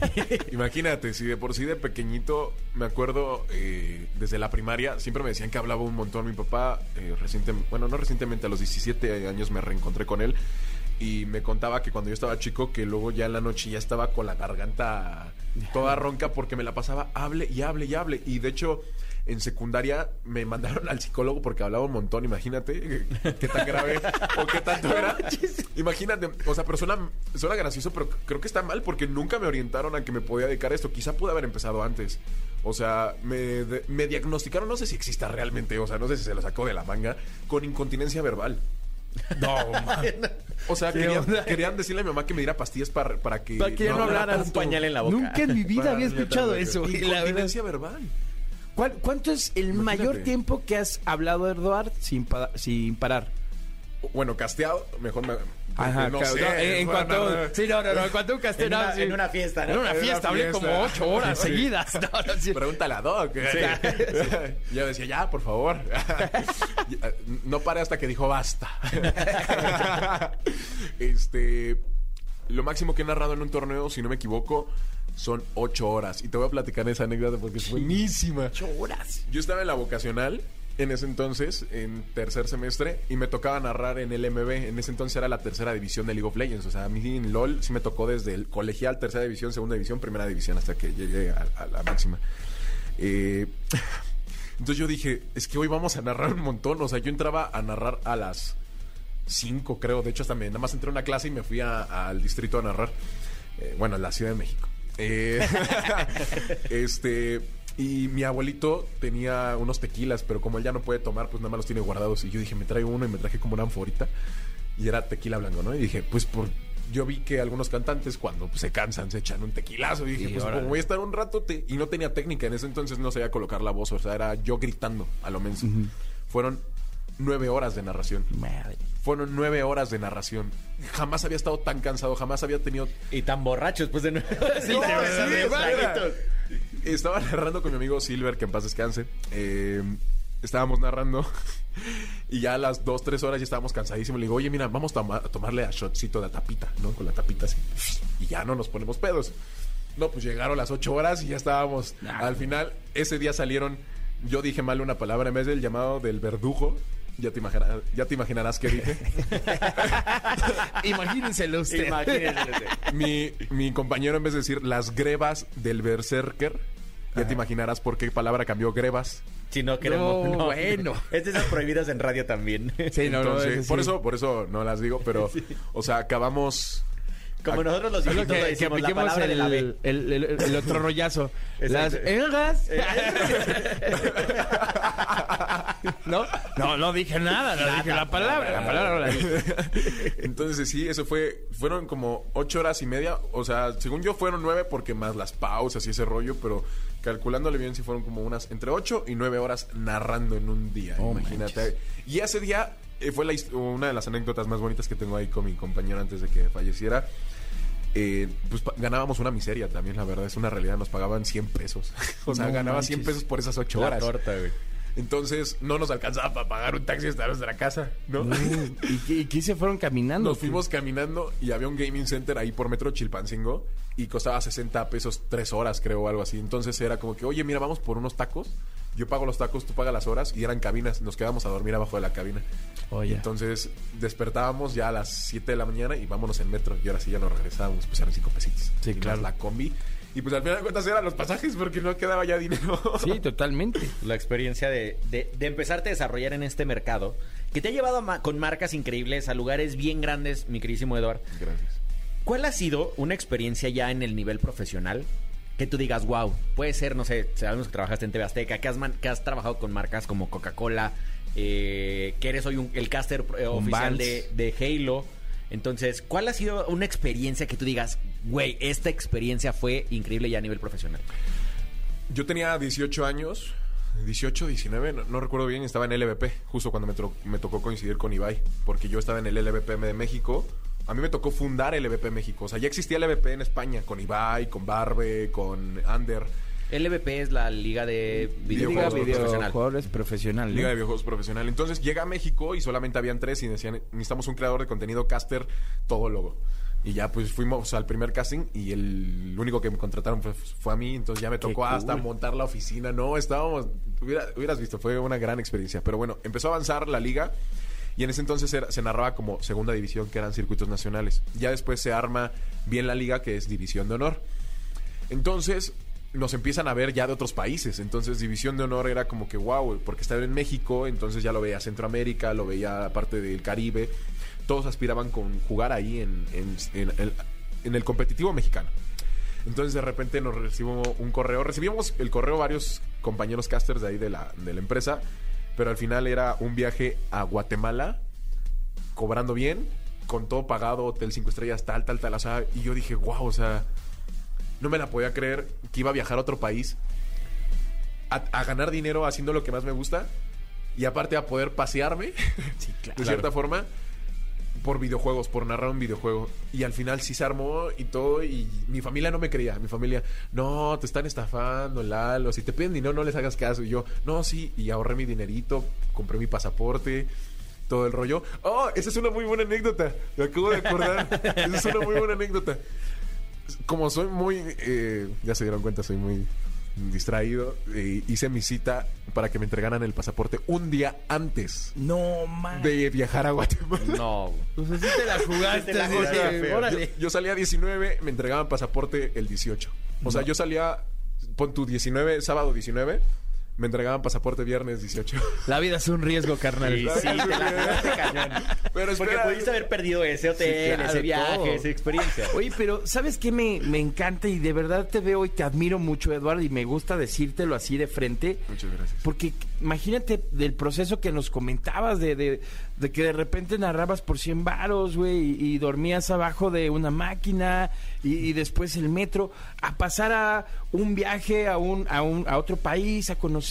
Imagínate, si de por sí de pequeñito, me acuerdo eh, desde la primaria, siempre me decían que hablaba un montón. Mi papá, eh, reciente, bueno, no recientemente, a los 17 años me reencontré con él y me contaba que cuando yo estaba chico, que luego ya en la noche ya estaba con la garganta toda ronca porque me la pasaba hable y hable y hable. Y de hecho, en secundaria me mandaron al psicólogo porque hablaba un montón, imagínate qué tan grave o qué tanto era. Imagínate, o sea, pero suena, suena gracioso, pero creo que está mal porque nunca me orientaron a que me podía dedicar a esto. Quizá pude haber empezado antes. O sea, me, de- me diagnosticaron, no sé si exista realmente, o sea, no sé si se lo sacó de la manga, con incontinencia verbal. No, man. O sea, ¿Qué querían, decirle a mi mamá que me diera pastillas para, para que, Para que ya no hablara Un pañal en la boca. Nunca en mi vida Para- había escuchado eso. Incontinencia verbal. ¿Cuál- ¿Cuánto es el Imagínate. mayor tiempo que has hablado, Eduard, sin, pa- sin parar? Bueno, casteado, mejor me. Ajá, no claro, sé. no, en, cuanto. no, no. Sí, no, no, no. En cuanto un En castelano. una, sí. en una fiesta, ¿no? En una fiesta, hablé como ocho horas Sí. seguidas. No, no, sí. Pregúntale a Doc. Yo decía, ya, por favor. No pare hasta que dijo basta. este. Lo máximo que he narrado en un torneo, si no me equivoco, son ocho horas. Y te voy a platicar esa anécdota porque es buenísima. Ocho horas. Yo estaba en la vocacional en ese entonces, en tercer semestre, y me tocaba narrar en el MB. En ese entonces era la tercera división de League of Legends. O sea, a mí en LOL sí me tocó desde el colegial, tercera división, segunda división, primera división, hasta que llegué a, la máxima. Eh, entonces yo dije, es que hoy vamos a narrar un montón. O sea, yo entraba a narrar a las 5, creo. De hecho, hasta me, nada más entré a una clase y me fui al distrito a narrar. Eh, bueno, en la Ciudad de México. Eh, este. Y mi abuelito tenía unos tequilas, pero como él ya no puede tomar, pues nada más los tiene guardados. Y yo dije, me traigo uno y me traje como una anforita. Y era tequila blanco, ¿no? Y dije, pues por. Yo vi que algunos cantantes cuando pues, se cansan se echan un tequilazo. Y dije, pues órale. como voy a estar un rato. te- Y no tenía técnica. En ese entonces no sabía colocar la voz. O sea, era yo gritando a lo menos. Fueron nueve horas de narración. Madre. Fueron nueve horas de narración. Jamás había estado tan cansado, jamás había tenido... Y tan borracho después de nueve No, sí, traguitos. Estaba narrando con mi amigo Silver, que en paz descanse. Eh, estábamos narrando y ya a las dos, tres horas ya estábamos cansadísimos. Le digo, oye, mira, vamos a, toma- a tomarle a shotcito de tapita, ¿no? Con la tapita así. Y ya no nos ponemos pedos. No, pues llegaron las ocho horas y ya estábamos. Al final, ese día salieron... Yo dije mal una palabra en vez del llamado del verdugo. Ya te, imaginarás, ya te imaginarás qué dije. Imagínenselo usted. Imagínense. mi, mi compañero, en vez de decir las grebas del berserker, ya te imaginarás por qué palabra cambió grebas. Si no queremos. No, bueno. Es de esas prohibidas en radio también. Sí, no, no, Entonces, ese sí. por eso, por eso no las digo, pero, o sea, acabamos. Como nosotros los viejitos que, que decíamos, la apliquemos palabra de la B. el, el, el- el otro rollazo. Las elgas. ¿No? No, no dije nada, no dije la palabra. La palabra no la dije. Entonces, sí, eso fue. Fueron como ocho horas y media. O sea, según yo, fueron nueve porque más las pausas y ese rollo, pero calculándole bien, sí fueron como unas entre ocho y nueve horas narrando en un día. Oh, imagínate. manches. Y ese día eh, fue la una de las anécdotas más bonitas que tengo ahí con mi compañero antes de que falleciera. Eh, pues ganábamos una miseria también, la verdad, es una realidad. Nos pagaban 100 pesos. o sea, No ganaba manches. 100 pesos por esas ocho La horas. torta, güey. Entonces, no nos alcanzaba para pagar un taxi hasta nuestra casa, ¿no? ¿Y qué, y qué se fueron caminando? Nos fuimos caminando y había un gaming center ahí por Metro Chilpancingo y costaba 60 pesos tres horas, creo, o algo así. Entonces era como que, oye, mira, vamos por unos tacos. Yo pago los tacos, tú pagas las horas y eran cabinas. Nos quedamos a dormir abajo de la cabina. Oye. Entonces despertábamos ya a las 7 de la mañana y vámonos en metro. Y ahora sí ya nos regresábamos, pues eran cinco pesitos. Sí, Y más claro. La combi. Y pues al final de cuentas eran los pasajes porque no quedaba ya dinero. Sí, totalmente. La experiencia de, de, de empezarte a desarrollar en este mercado, que te ha llevado ma- con marcas increíbles a lugares bien grandes, mi queridísimo Eduard. Gracias. ¿Cuál ha sido una experiencia ya en el nivel profesional que tú digas, wow, puede ser, no sé, sabemos que trabajaste en TV Azteca, que has, man- que has trabajado con marcas como Coca-Cola, eh, que eres hoy un- el caster eh, oficial de, de Halo. Entonces, ¿cuál ha sido una experiencia que tú digas, güey, esta experiencia fue increíble ya a nivel profesional? Yo tenía 18 años, 18, 19, no, no recuerdo bien, estaba en LVP, justo cuando me, me tocó coincidir con Ibai, porque yo estaba en el LVP de México, a mí me tocó fundar el EVP México. O sea, ya existía el EVP en España, con Ibai, con Barbe, con Ander. LVP es la liga de videojuegos Liga profesional. Videojuegos profesional. ¿no? Liga de Videojuegos Profesional. Entonces llega a México y solamente habían tres y decían, necesitamos un creador de contenido caster todólogo. Y ya pues fuimos al primer casting y el único que me contrataron fue, fue a mí, entonces ya me tocó hasta montar la oficina. No, estábamos, hubiera- hubieras visto, fue una gran experiencia. Pero bueno, empezó a avanzar la liga y en ese entonces se narraba como segunda división, que eran circuitos nacionales. Ya después se arma bien la liga, que es división de honor. Entonces nos empiezan a ver ya de otros países. Entonces División de Honor era como que wow, porque estaba en México, entonces ya lo veía Centroamérica, lo veía parte del Caribe. Todos aspiraban con jugar ahí en, en el competitivo mexicano. Entonces de repente nos recibimos un correo. Recibimos el correo varios compañeros casters de ahí de la, de la empresa, pero al final era un viaje a Guatemala, cobrando bien, con todo pagado, hotel cinco estrellas, tal, tal, tal. O sea, y yo dije, wow, o sea, no me la podía creer que iba a viajar a otro país a, a ganar dinero haciendo lo que más me gusta y aparte a poder pasearme de cierta forma por videojuegos, por narrar un videojuego. Y al final sí se armó y todo. Y mi familia no me creía. Mi familia, no, te están estafando, Lalo. Si te piden dinero, no les hagas caso. Y yo, no, sí. Y ahorré mi dinerito, compré mi pasaporte, todo el rollo. Oh, esa es una muy buena anécdota. Me acabo de acordar. esa es una muy buena anécdota. Como soy muy, eh, ya se dieron cuenta, soy muy distraído. eh, hice mi cita para que me entregaran el pasaporte un día antes No, man. de viajar a Guatemala. No. Pues así te la jugaste. Te la jugaste órale. Yo, yo salía 19, me entregaban pasaporte el 18. O sea, yo salía, pon tu 19, sábado 19, me entregaban pasaporte viernes 18. La vida es un riesgo, carnal. Sí, sí, te la cañón. Pero Porque espera, pudiste haber perdido ese hotel, claro, ese viaje, todo. esa experiencia. Oye, pero ¿sabes qué me, me encanta y de verdad te veo y te admiro mucho, Eduardo, y me gusta decírtelo así de frente? Muchas gracias. Porque imagínate del proceso que nos comentabas de, de, de que de repente narrabas por 100 varos, güey, y, y dormías abajo de una máquina y, y después el metro, a pasar a un viaje a, un, a, un, a otro país, a conocer,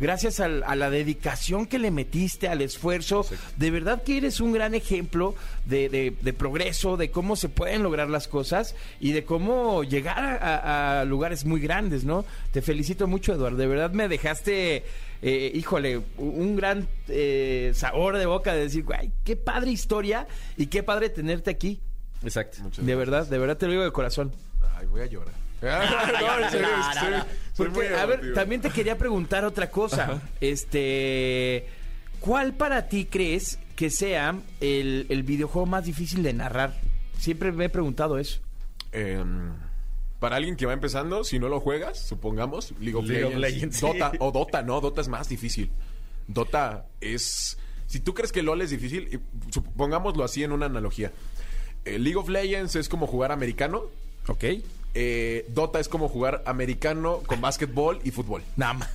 gracias al- a la dedicación que le metiste, al esfuerzo. De verdad que eres un gran ejemplo de, de- de progreso, de cómo se pueden lograr las cosas y de cómo llegar a, lugares muy grandes, ¿no? Te felicito mucho, Eduardo. De verdad me dejaste, eh, híjole, un gran eh, sabor de boca de decir, güey, qué padre historia y qué padre tenerte aquí. Exacto. Muchas De gracias. verdad, de verdad te lo digo de corazón. Ay, voy a llorar. A ver, también te quería preguntar otra cosa. Este, ¿cuál para ti crees que sea el, el videojuego más difícil de narrar? Siempre me he preguntado eso. Em, para alguien que va empezando, si no lo juegas, supongamos, League of League of Legends, Legends, Dota sí. o Dota, no, Dota es más difícil. Dota es si tú crees que LoL es difícil, supongámoslo así en una analogía. Eh, League of Legends es como jugar americano, Ok. Eh, Dota es como jugar americano con básquetbol y fútbol. Nada más.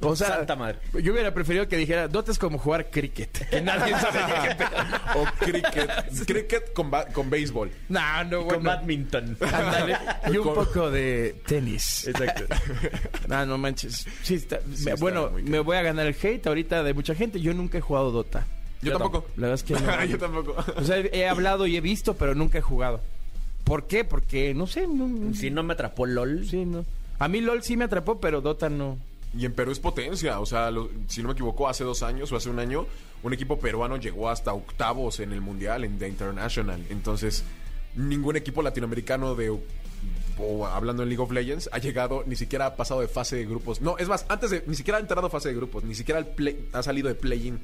O sea, Santa madre. yo hubiera preferido que dijera, Dota es como jugar cricket. Que nadie sabe qué pedo. O cricket, cricket con, ba- con béisbol. No, no, Con bueno. badminton. Ándale. Y un Con- poco de tenis. Exacto. No, no manches. Sí, está- está bueno, muy me voy a ganar el hate ahorita de mucha gente. Yo nunca he jugado Dota. Yo, tampoco. La verdad es que no. Yo tampoco. O sea, he hablado y he visto, pero nunca he jugado. ¿Por qué? Porque, no sé, no, Si no me atrapó LOL. sí, no. A mí LOL sí me atrapó, pero Dota no. Y en Perú es potencia, o sea, lo- si no me equivoco, hace dos años o hace un año, un equipo peruano llegó hasta octavos en el Mundial, en The International. Entonces, ningún equipo latinoamericano de, o hablando en League of Legends, ha llegado, ni siquiera ha pasado de fase de grupos. No, es más, antes de, ni siquiera ha entrado a fase de grupos, ni siquiera el play- ha salido de play-in.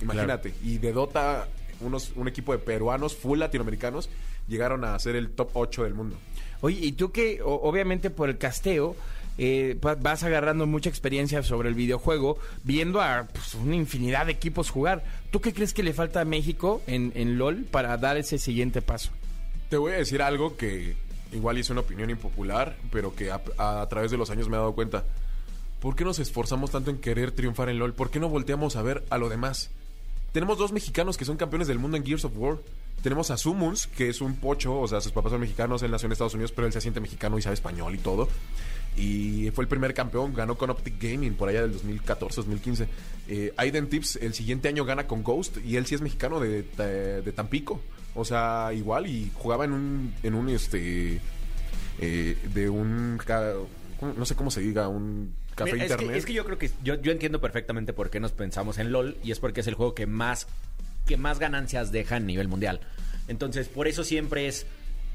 Imagínate. Y de Dota, unos, un equipo de peruanos, full latinoamericanos, llegaron a ser el top 8 del mundo. Oye, y tú que o- obviamente por el casteo eh, va- vas agarrando mucha experiencia sobre el videojuego, viendo a pues, una infinidad de equipos jugar. ¿Tú qué crees que le falta a México en, en LOL para dar ese siguiente paso? Te voy a decir algo que igual es una opinión impopular, pero que a, a- a través de los años me he dado cuenta. ¿Por qué nos esforzamos tanto en querer triunfar en LOL? ¿Por qué no volteamos a ver a lo demás? Tenemos dos mexicanos que son campeones del mundo en Gears of War. Tenemos a Sumuns, que es un pocho, o sea, sus papás son mexicanos, él nació en Estados Unidos, pero él se siente mexicano y sabe español y todo. Y fue el primer campeón, ganó con Optic Gaming por allá del 2014-2015. Eh, Aiden Tips el siguiente año gana con Ghost y él sí es mexicano de, de- Tampico. O sea, igual y jugaba en un, en un este, eh, de un, no sé cómo se diga, un café Mira, es, internet. que, es que yo creo que yo, yo entiendo perfectamente por qué nos pensamos en LOL y es porque es el juego que más, que más ganancias deja a nivel mundial. Entonces, por eso siempre es,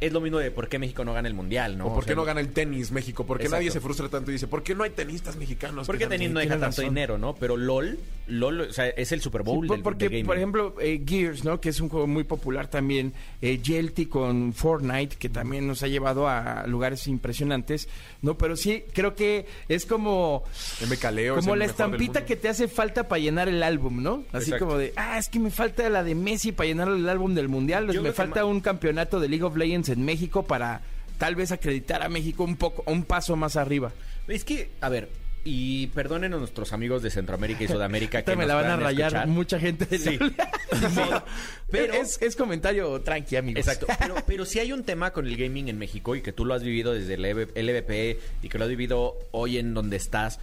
es lo mismo de por qué México no gana el mundial, ¿no? o por O qué sea, no gana el tenis México, porque Exacto. nadie se frustra tanto y dice, ¿por qué no hay tenistas mexicanos? Porque que ganen?" tenis no deja tanto razón. dinero, ¿no? Pero LOL, LOL, o sea, es el Super Bowl Sí, por- del, porque, del por ejemplo, eh, Gears, ¿no? Que es un juego muy popular también. Eh, Yelty con Fortnite, que también nos ha llevado a lugares impresionantes, ¿no? Pero sí, creo que es como... MK Leo es Como la estampita que te hace falta para llenar el álbum, ¿no? Así Exacto. como de, ah, es que me falta la de Messi para llenar el álbum del Mundial. Yo me falta un campeonato de League of Legends en México para tal vez acreditar a México un poco, un paso más arriba. Es que, a ver, y perdonen a nuestros amigos de Centroamérica y Sudamérica que me nos la van a rayar escuchar. mucha gente. de Sí. la- Pero- es, es comentario tranqui, amigos. Exacto, pero, pero sí hay un tema con el gaming en México y que tú lo has vivido desde el LVP y que lo has vivido hoy en donde estás.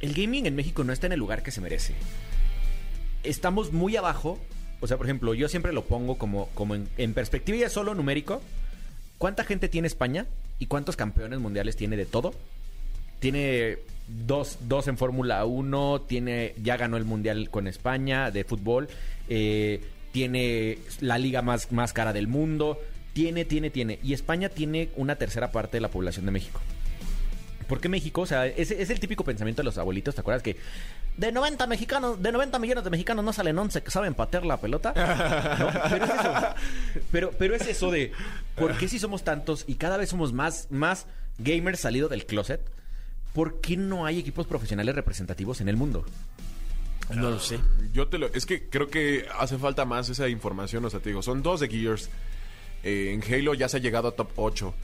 El gaming en México no está en el lugar que se merece. Estamos muy abajo. O sea, por ejemplo, yo siempre lo pongo como, como en, perspectiva ya solo numérico. ¿Cuánta gente tiene España? ¿Y cuántos campeones mundiales tiene de todo? Tiene dos, dos en Fórmula 1, tiene, ya ganó el Mundial con España de fútbol, eh, tiene la liga más, más cara del mundo, tiene, tiene, tiene. Y España tiene una tercera parte de la población de México. ¿Por qué México? O sea, es, es el típico pensamiento de los abuelitos, ¿te acuerdas que de 90 mexicanos, de 90 millones de mexicanos no salen 11 que saben patear la pelota? ¿No? Pero es eso. Pero, pero es eso de ¿por qué si somos tantos y cada vez somos más, más gamers salido del closet? ¿Por qué no hay equipos profesionales representativos en el mundo? No lo sé. Yo te lo... Es que creo que hace falta más esa información, o sea, te digo, son dos de Gears. Eh, en Halo ya se ha llegado a top 8.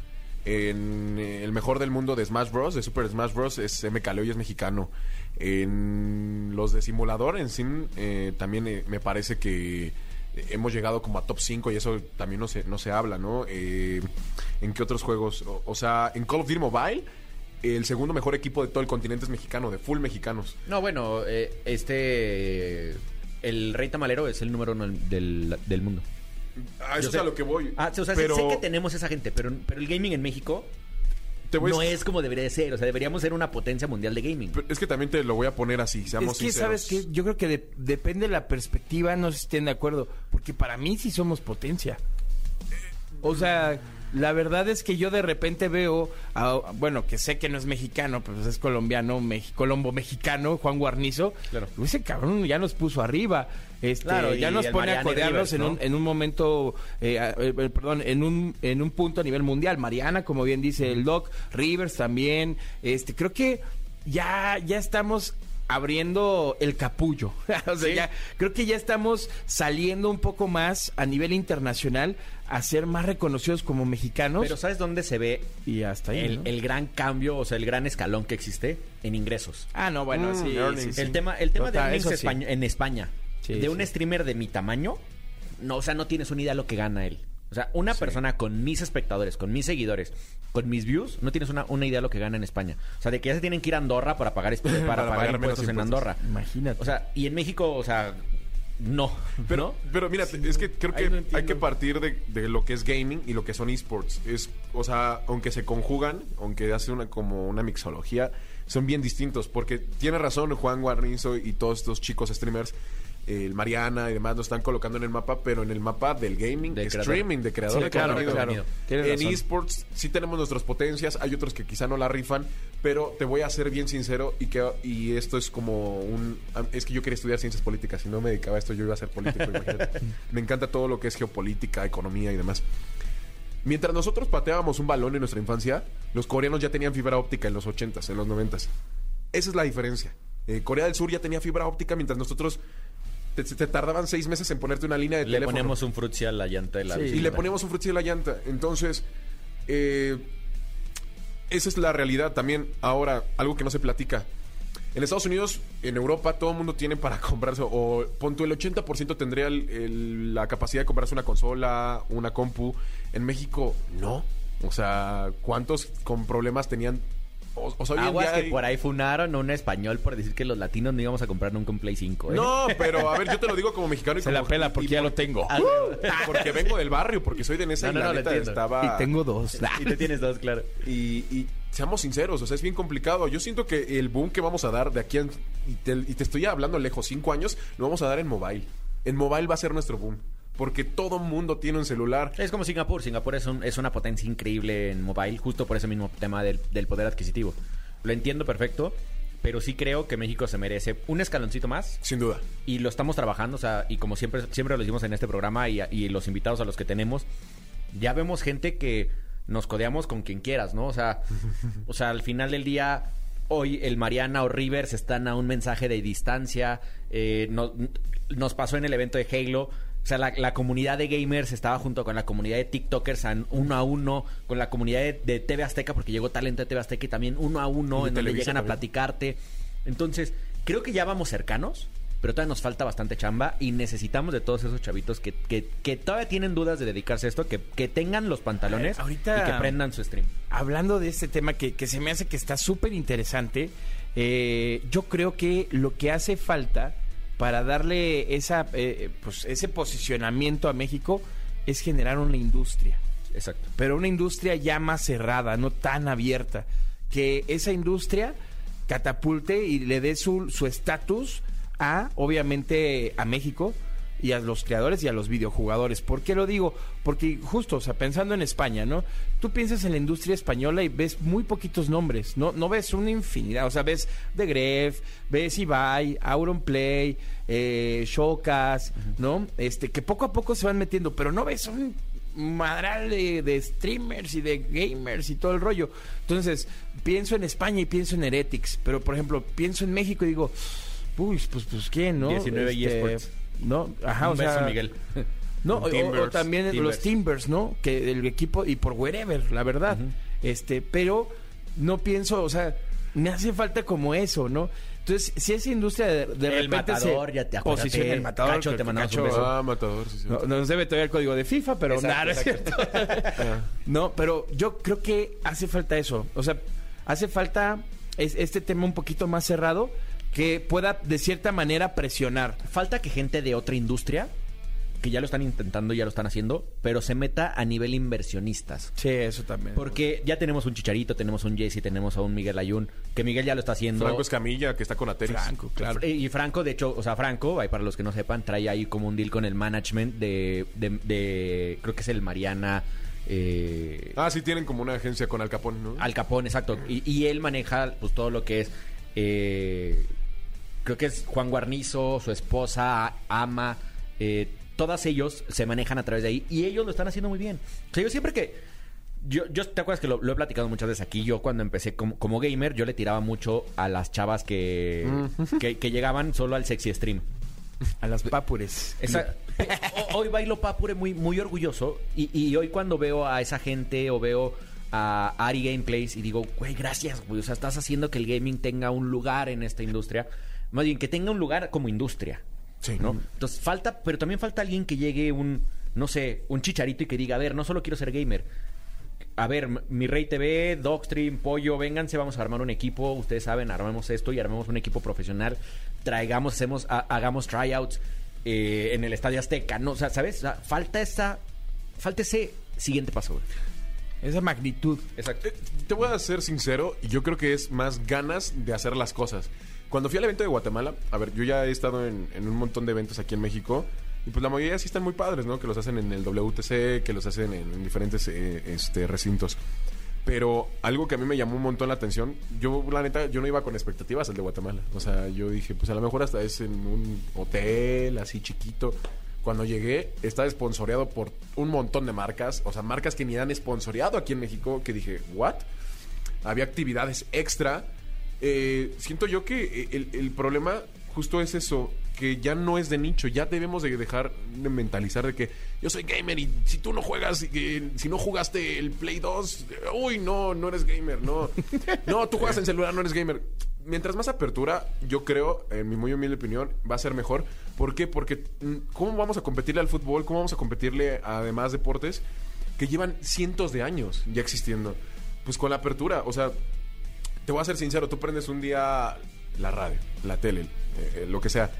En eh, el mejor del mundo de Smash Bros, de Super Smash Bros, es MK Leo y es mexicano. En los de simulador, en Sim, eh, también eh, me parece que hemos llegado como a top 5 y eso también no se, no se habla, ¿no? Eh, ¿En qué otros juegos? O, o sea, en Call of Duty Mobile, el segundo mejor equipo de todo el continente es mexicano, de full mexicanos. No, bueno, eh, este... El Rey Tamalero es el número uno del, del mundo. A eso es a lo que voy. Ah, o sea, pero sé que tenemos esa gente, pero, pero el gaming en México te voy a- no es como debería de ser. O sea, deberíamos ser una potencia mundial de gaming. Pero Es que también te lo voy a poner así, seamos Es que, sinceros. ¿sabes qué? Yo creo que de- depende de la perspectiva, no sé si estén de acuerdo. Porque para mí sí somos potencia. O sea, la verdad es que yo de repente veo, a- bueno, que sé que no es mexicano, pues es colombiano, colombo mexicano, Juan Guarnizo. Claro. Ese cabrón ya nos puso arriba. Este, Claro, ya nos pone a Mariana codearnos en, un, en un momento, eh, eh, eh, perdón, en un, en un punto a nivel mundial. Mariana, como bien dice el Doc, Rivers también. Este, creo que ya, ya estamos abriendo el capullo. o sea, ya, creo que ya estamos saliendo un poco más a nivel internacional a ser más reconocidos como mexicanos. Pero ¿sabes dónde se ve y hasta ahí. el, ¿no? el gran cambio, o sea, el gran escalón que existe en ingresos? Ah, no, bueno, Mm, sí, earnings. sí, sí. El tema, el tema Total, de earnings eso sí. españ- en España, Sí, de un streamer de mi tamaño, no, o sea, no tienes una idea de lo que gana él. O sea, una persona con mis espectadores, con mis seguidores, con mis views, no tienes una, una idea de lo que gana en España. O sea, de que ya se tienen que ir a Andorra para pagar, para, Para pagar, impuestos en. Andorra. Imagínate. O sea, y en México, o sea, no. Pero, pero mira, es que creo que no hay que partir de, de lo que es gaming y lo que son esports. Es, o sea, aunque se conjugan, aunque hace una como una mixología, son bien distintos. Porque tiene razón Juan Guarnizo y todos estos chicos streamers, el Mariana y demás, lo están colocando en el mapa, pero en el mapa del gaming, De creador. streaming, de creador Sí, de claro, contenido. claro. En esports sí tenemos nuestras potencias, hay otros que quizá no la rifan, pero te voy a ser bien sincero y que y esto es como un es que yo quería estudiar ciencias políticas, si no me dedicaba a esto yo iba a ser político, imagínate. Me encanta todo lo que es geopolítica, economía y demás. Mientras nosotros pateábamos un balón en nuestra infancia, los coreanos ya tenían fibra óptica en los 80s, en los 90s. Esa es la diferencia. Eh, Corea del Sur ya tenía fibra óptica mientras nosotros te, te tardaban seis meses en ponerte una línea de Le teléfono. ponemos un frutzi a la llanta de la Sí. Y le poníamos un frutzi de la llanta. Entonces, eh, esa es la realidad también. Ahora, algo que no se platica. En Estados Unidos, en Europa, todo el mundo tiene para comprarse, o pon tú, el 80% tendría el- el- la capacidad de comprarse una consola, una compu. En México, no. O sea, ¿cuántos con problemas tenían O, o sea, Aguas que hay- por ahí funaron a un español por decir que los latinos no íbamos a comprar nunca un Play 5. ¿eh? No, pero a ver, yo te lo digo como mexicano y Se como... la pela porque y ya por- lo tengo. Ah, Porque vengo del barrio, porque soy de Nesa No, y no, la no, lo neta entiendo. estaba... Y tengo dos. Y tú tienes dos, claro. Y, y seamos sinceros, o sea, es bien complicado. Yo siento que el boom que vamos a dar de aquí en, y, te, y te estoy hablando lejos, cinco años, lo vamos a dar en mobile. En mobile va a ser nuestro boom. Porque todo mundo tiene un celular. Es como Singapur. Singapur es, un- es una potencia increíble en mobile, justo por ese mismo tema del, del poder adquisitivo. Lo entiendo perfecto, pero sí creo que México se merece un escaloncito más. Sin duda. Y lo estamos trabajando, o sea, y como siempre, siempre lo decimos en este programa y, y los invitados a los que tenemos, ya vemos gente que nos codeamos con quien quieras, ¿no? O sea, o sea, al final del día, hoy el Mariana o Rivers están a un mensaje de distancia. eh, no- nos pasó en el evento de Halo. O sea, la, la comunidad de gamers estaba junto con la comunidad de TikTokers en uno a uno, con la comunidad de, de TV Azteca, porque llegó talento de TV Azteca y también uno a uno, en donde llegan a platicarte. Entonces, creo que ya vamos cercanos, pero todavía nos falta bastante chamba y necesitamos de todos esos chavitos que, que, que todavía tienen dudas de dedicarse a esto, que, que tengan los pantalones ahorita- y que prendan su stream. Hablando de este tema que, que se me hace que está súper interesante, eh, yo creo que lo que hace falta para darle esa, eh, pues, ese posicionamiento a México es generar una industria. Exacto. pero una industria ya más cerrada, no tan abierta, que esa industria catapulte y le dé su su estatus a, obviamente, a México y a los creadores y a los videojugadores. ¿Por qué lo digo? Porque justo, o sea, pensando en España, ¿no? Tú piensas en la industria española y ves muy poquitos nombres, ¿no? No ves una infinidad, o sea, ves The Gref, ves Ibai, Auronplay, eh, Showcas, ¿no? Este, que poco a poco se van metiendo, pero no ves un madral de, de streamers y de gamers y todo el rollo. Entonces, pienso en España y pienso en Heretics, pero por ejemplo, pienso en México y digo, uy, pues, pues, ¿quién, no? 19 Este, eSports. No, ajá, Un o sea, Miguel. no, o- también Timbers. los Timbers, ¿no? Que el equipo y por wherever, la verdad. Este, pero no pienso, o sea, me hace falta como eso, ¿no? Entonces, si esa industria de, de El repente Matador, se ya te acuérdate. posiciona el matador, Cacho, te mandamos Cacho- un beso. Ah, matador, sí, sí. no, no nos debe todavía el código de FIFA, pero Exacto, nada, no es cierto. no, pero yo creo que hace falta eso. O sea, hace falta es- este tema un poquito más cerrado que pueda de cierta manera presionar. Falta que gente de otra industria, que ya lo están intentando, ya lo están haciendo, pero se meta a nivel inversionistas. Sí, eso también. Porque ya tenemos un Chicharito, tenemos un Jesse, tenemos a un Miguel Ayun, que Miguel ya lo está haciendo. Franco Escamilla, que está con Ateris. Franco, claro. Eh, Y Franco, de hecho, o sea, Franco, ahí para los que no sepan, trae ahí como un deal con el management de, de, de- creo que es el Mariana eh, Ah, sí, tienen como una agencia con Al Capone, ¿no? Al Capón, exacto. Y, y él maneja pues todo lo que es, eh, creo que es Juan Guarnizo, su esposa, Ama, eh, todas ellos se manejan a través de ahí y ellos lo están haciendo muy bien. O sea, yo siempre que... Yo, yo te acuerdas que lo, lo he platicado muchas veces aquí. Yo cuando empecé como, como gamer, yo le tiraba mucho a las chavas que, que, que llegaban solo al sexy stream. A las papures. Esa- hoy bailo Papure muy, muy orgulloso. Y, y hoy cuando veo a esa gente o veo a Ari Gameplays y digo, güey, gracias, güey. O sea, estás haciendo que el gaming tenga un lugar en esta industria. Más bien, que tenga un lugar como industria. Sí. ¿no? Entonces falta, pero también falta alguien que llegue un, no sé, un chicharito y que diga, a ver, no solo quiero ser gamer. A ver, mi Rey TV, Dogstream, Pollo, vénganse, vamos a armar un equipo. Ustedes saben, armemos esto y armemos un equipo profesional. Traigamos, hacemos, ha- hagamos tryouts eh, en el Estadio Azteca. No, o sea, ¿sabes? O sea, falta esa, falta ese siguiente paso, güey. Esa magnitud. Exacto. Eh, Te voy a ser sincero, y yo creo que es más ganas de hacer las cosas. Cuando fui al evento de Guatemala, a ver, yo ya he estado en, en un montón de eventos aquí en México, y pues la mayoría sí están muy padres, ¿no? Que los hacen en el WTC, que los hacen en, en diferentes eh, este, recintos. Pero algo que a mí me llamó un montón la atención, yo la neta, yo no iba con expectativas al de Guatemala. O sea, yo dije, pues a lo mejor hasta es en un hotel así chiquito. Cuando llegué, estaba esponsoreado por un montón de marcas, o sea, marcas que ni han esponsoreado aquí en México, que dije, ¿what? Había actividades extra. Eh, siento yo que el, el problema justo es eso, que ya no es de nicho, ya debemos de dejar de mentalizar de que yo soy gamer y si tú no juegas, eh, si no jugaste el Play 2, eh, uy, no, no eres gamer, no. No, tú juegas en celular, no eres gamer. Mientras más apertura, yo creo, en mi muy humilde opinión, va a ser mejor. ¿Por qué? Porque mm, ¿cómo vamos a competirle al fútbol? ¿Cómo vamos a competirle a demás deportes que llevan cientos de años ya existiendo? Pues con la apertura, o sea, te voy a ser sincero, tú prendes un día la radio, la tele, eh, lo que sea,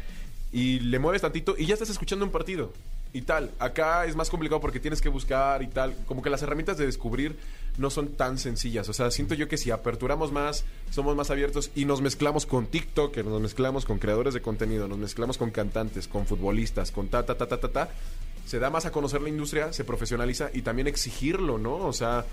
y le mueves tantito y ya estás escuchando un partido y tal. Acá es más complicado porque tienes que buscar y tal. Como que las herramientas de descubrir no son tan sencillas. O sea, siento yo que si aperturamos más, somos más abiertos y nos mezclamos con TikTok, nos mezclamos con creadores de contenido, nos mezclamos con cantantes, con futbolistas, con ta, ta, ta, ta, ta, ta, se da más a conocer la industria, se profesionaliza y también exigirlo, ¿no? O sea,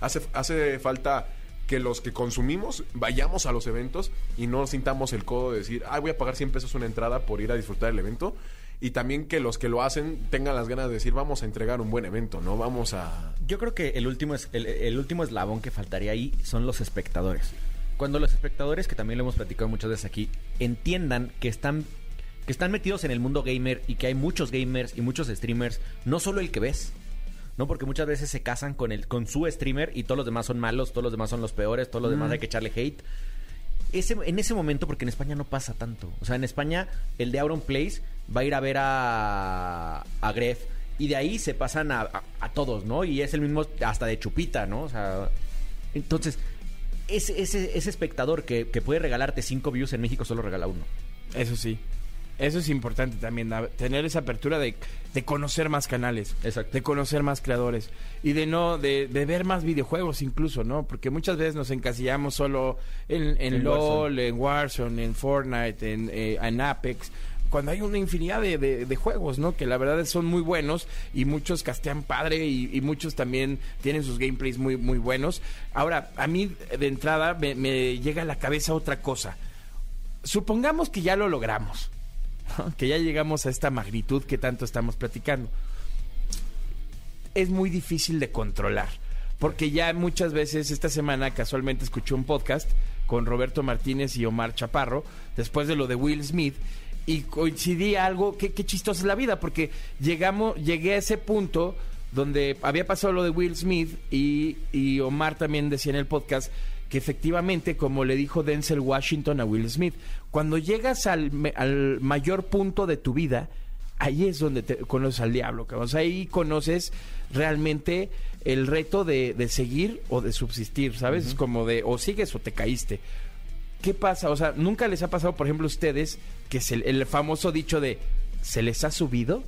hace, hace falta que los que consumimos vayamos a los eventos y no sintamos el codo de decir, ay, voy a pagar 100 pesos una entrada por ir a disfrutar el evento. Y también que los que lo hacen tengan las ganas de decir, vamos a entregar un buen evento, ¿no? Vamos a... Yo creo que el último, es, el, el último eslabón que faltaría ahí son los espectadores. Cuando los espectadores, que también lo hemos platicado muchas veces aquí, entiendan que están que están metidos en el mundo gamer y que hay muchos gamers y muchos streamers, no solo el que ves, ¿no? Porque muchas veces se casan con el con su streamer y todos los demás son malos, todos los demás son los peores, todos los demás hay que echarle hate. Ese, en ese momento, porque en España no pasa tanto. O sea, en España el de Auron Place va a ir a ver a, a Gref y de ahí se pasan a, a, todos, ¿no? Y es el mismo hasta de chupita, ¿no? O sea, entonces, ese, ese, ese espectador que, que puede regalarte cinco views en México solo regala uno. Eso sí. Eso es importante también, tener esa apertura de, de conocer más canales, Exacto. de conocer más creadores y de no de, de, ver más videojuegos incluso, ¿no? Porque muchas veces nos encasillamos solo en, en, en LOL, Warzone. en Warzone, en Fortnite, en, eh, en Apex cuando hay una infinidad de, de, de, juegos, ¿no? Que la verdad son muy buenos y muchos castean padre y, y, muchos también tienen sus gameplays muy, muy buenos. Ahora, a mí de entrada me, me llega a la cabeza otra cosa. Supongamos que ya lo logramos, que ya llegamos a esta magnitud que tanto estamos platicando. Es muy difícil de controlar. Porque ya muchas veces esta semana casualmente escuché un podcast con Roberto Martínez y Omar Chaparro, después de lo de Will Smith, y coincidí algo, que qué chistosa es la vida, porque llegamos, llegué a ese punto donde había pasado lo de Will Smith y, y Omar también decía en el podcast que efectivamente, como le dijo Denzel Washington a Will Smith, cuando llegas al, al mayor punto de tu vida, ahí es donde te conoces al diablo, cabrón. O sea, ahí conoces realmente el reto de, de seguir o de subsistir, ¿sabes? Uh -huh. Es como de o sigues o te caíste. ¿Qué pasa? O sea, ¿nunca les ha pasado, por ejemplo, a ustedes, que es el, el famoso dicho de ¿se les ha subido?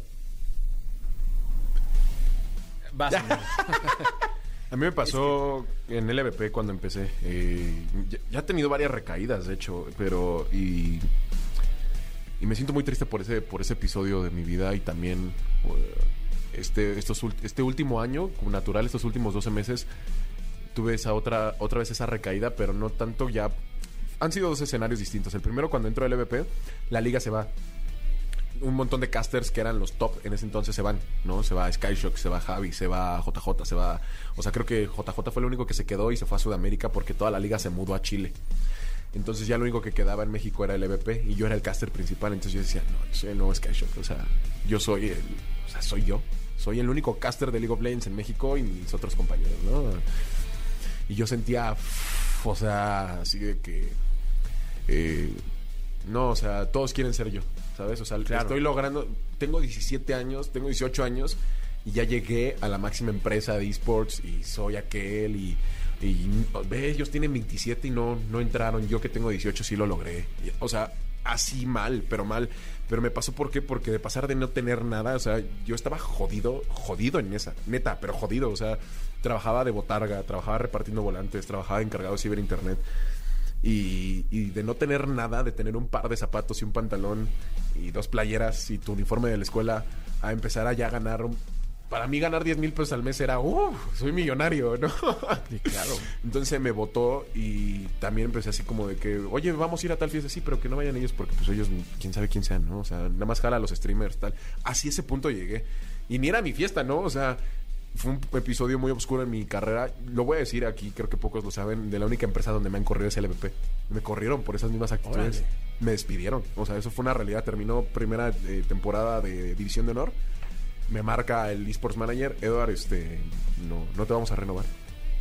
Vas, A mí me pasó es que... en LVP cuando empecé. Eh, ya, ya, he tenido varias recaídas, de hecho, pero y, y me siento muy triste por ese por ese episodio de mi vida y también uh, este estos este último año, como natural, estos últimos 12 meses tuve esa otra otra vez esa recaída, pero no tanto ya han sido dos escenarios distintos. El primero cuando entro al LVP, la liga se va un montón de casters que eran los top en ese entonces se van, ¿no? Se va Skyshock, se va Javi, se va JJ, se va... O sea, creo que JJ fue el único que se quedó y se fue a Sudamérica porque toda la liga se mudó a Chile. Entonces ya lo único que quedaba en México era el EVP y yo era el caster principal. Entonces yo decía, no, yo soy el nuevo Skyshock. O sea, yo soy el... O sea, soy yo. Soy el único caster de League of Legends en México y mis otros compañeros, ¿no? Y yo sentía... O sea, así de que... Eh, no, o sea, todos quieren ser yo. ¿Sabes? O sea, claro. estoy logrando, tengo 17 años, tengo 18 años y ya llegué a la máxima empresa de esports y soy aquel y, y ve, ellos tienen 27 y no, no entraron, yo que tengo 18 sí lo logré. O sea, así mal, pero mal. Pero me pasó ¿por qué? Porque de pasar de no tener nada, o sea, yo estaba jodido, jodido en esa, neta, pero jodido, o sea, trabajaba de botarga, trabajaba repartiendo volantes, trabajaba encargado de ciberinternet. Y, y, de no tener nada, de tener un par de zapatos y un pantalón y dos playeras y tu uniforme de la escuela, a empezar a ya ganar. Para mí ganar 10 mil pesos al mes era, uh, soy millonario, ¿no? Sí, claro. Entonces me votó y también empecé así como de que, oye, vamos a ir a tal fiesta, sí, pero que no vayan ellos porque pues ellos, quién sabe quién sean, ¿no? O sea, nada más jala a los streamers, tal. Así ese punto llegué. Y ni era mi fiesta, ¿no? O sea, fue un episodio muy oscuro en mi carrera. Lo voy a decir aquí, creo que pocos lo saben, de la única empresa donde me han corrido es LVP. Me corrieron por esas mismas actitudes. Órale. Me despidieron. O sea, eso fue una realidad. Terminó primera eh, temporada de División de Honor. Me marca el esports manager, Edward, este, no, no te vamos a renovar.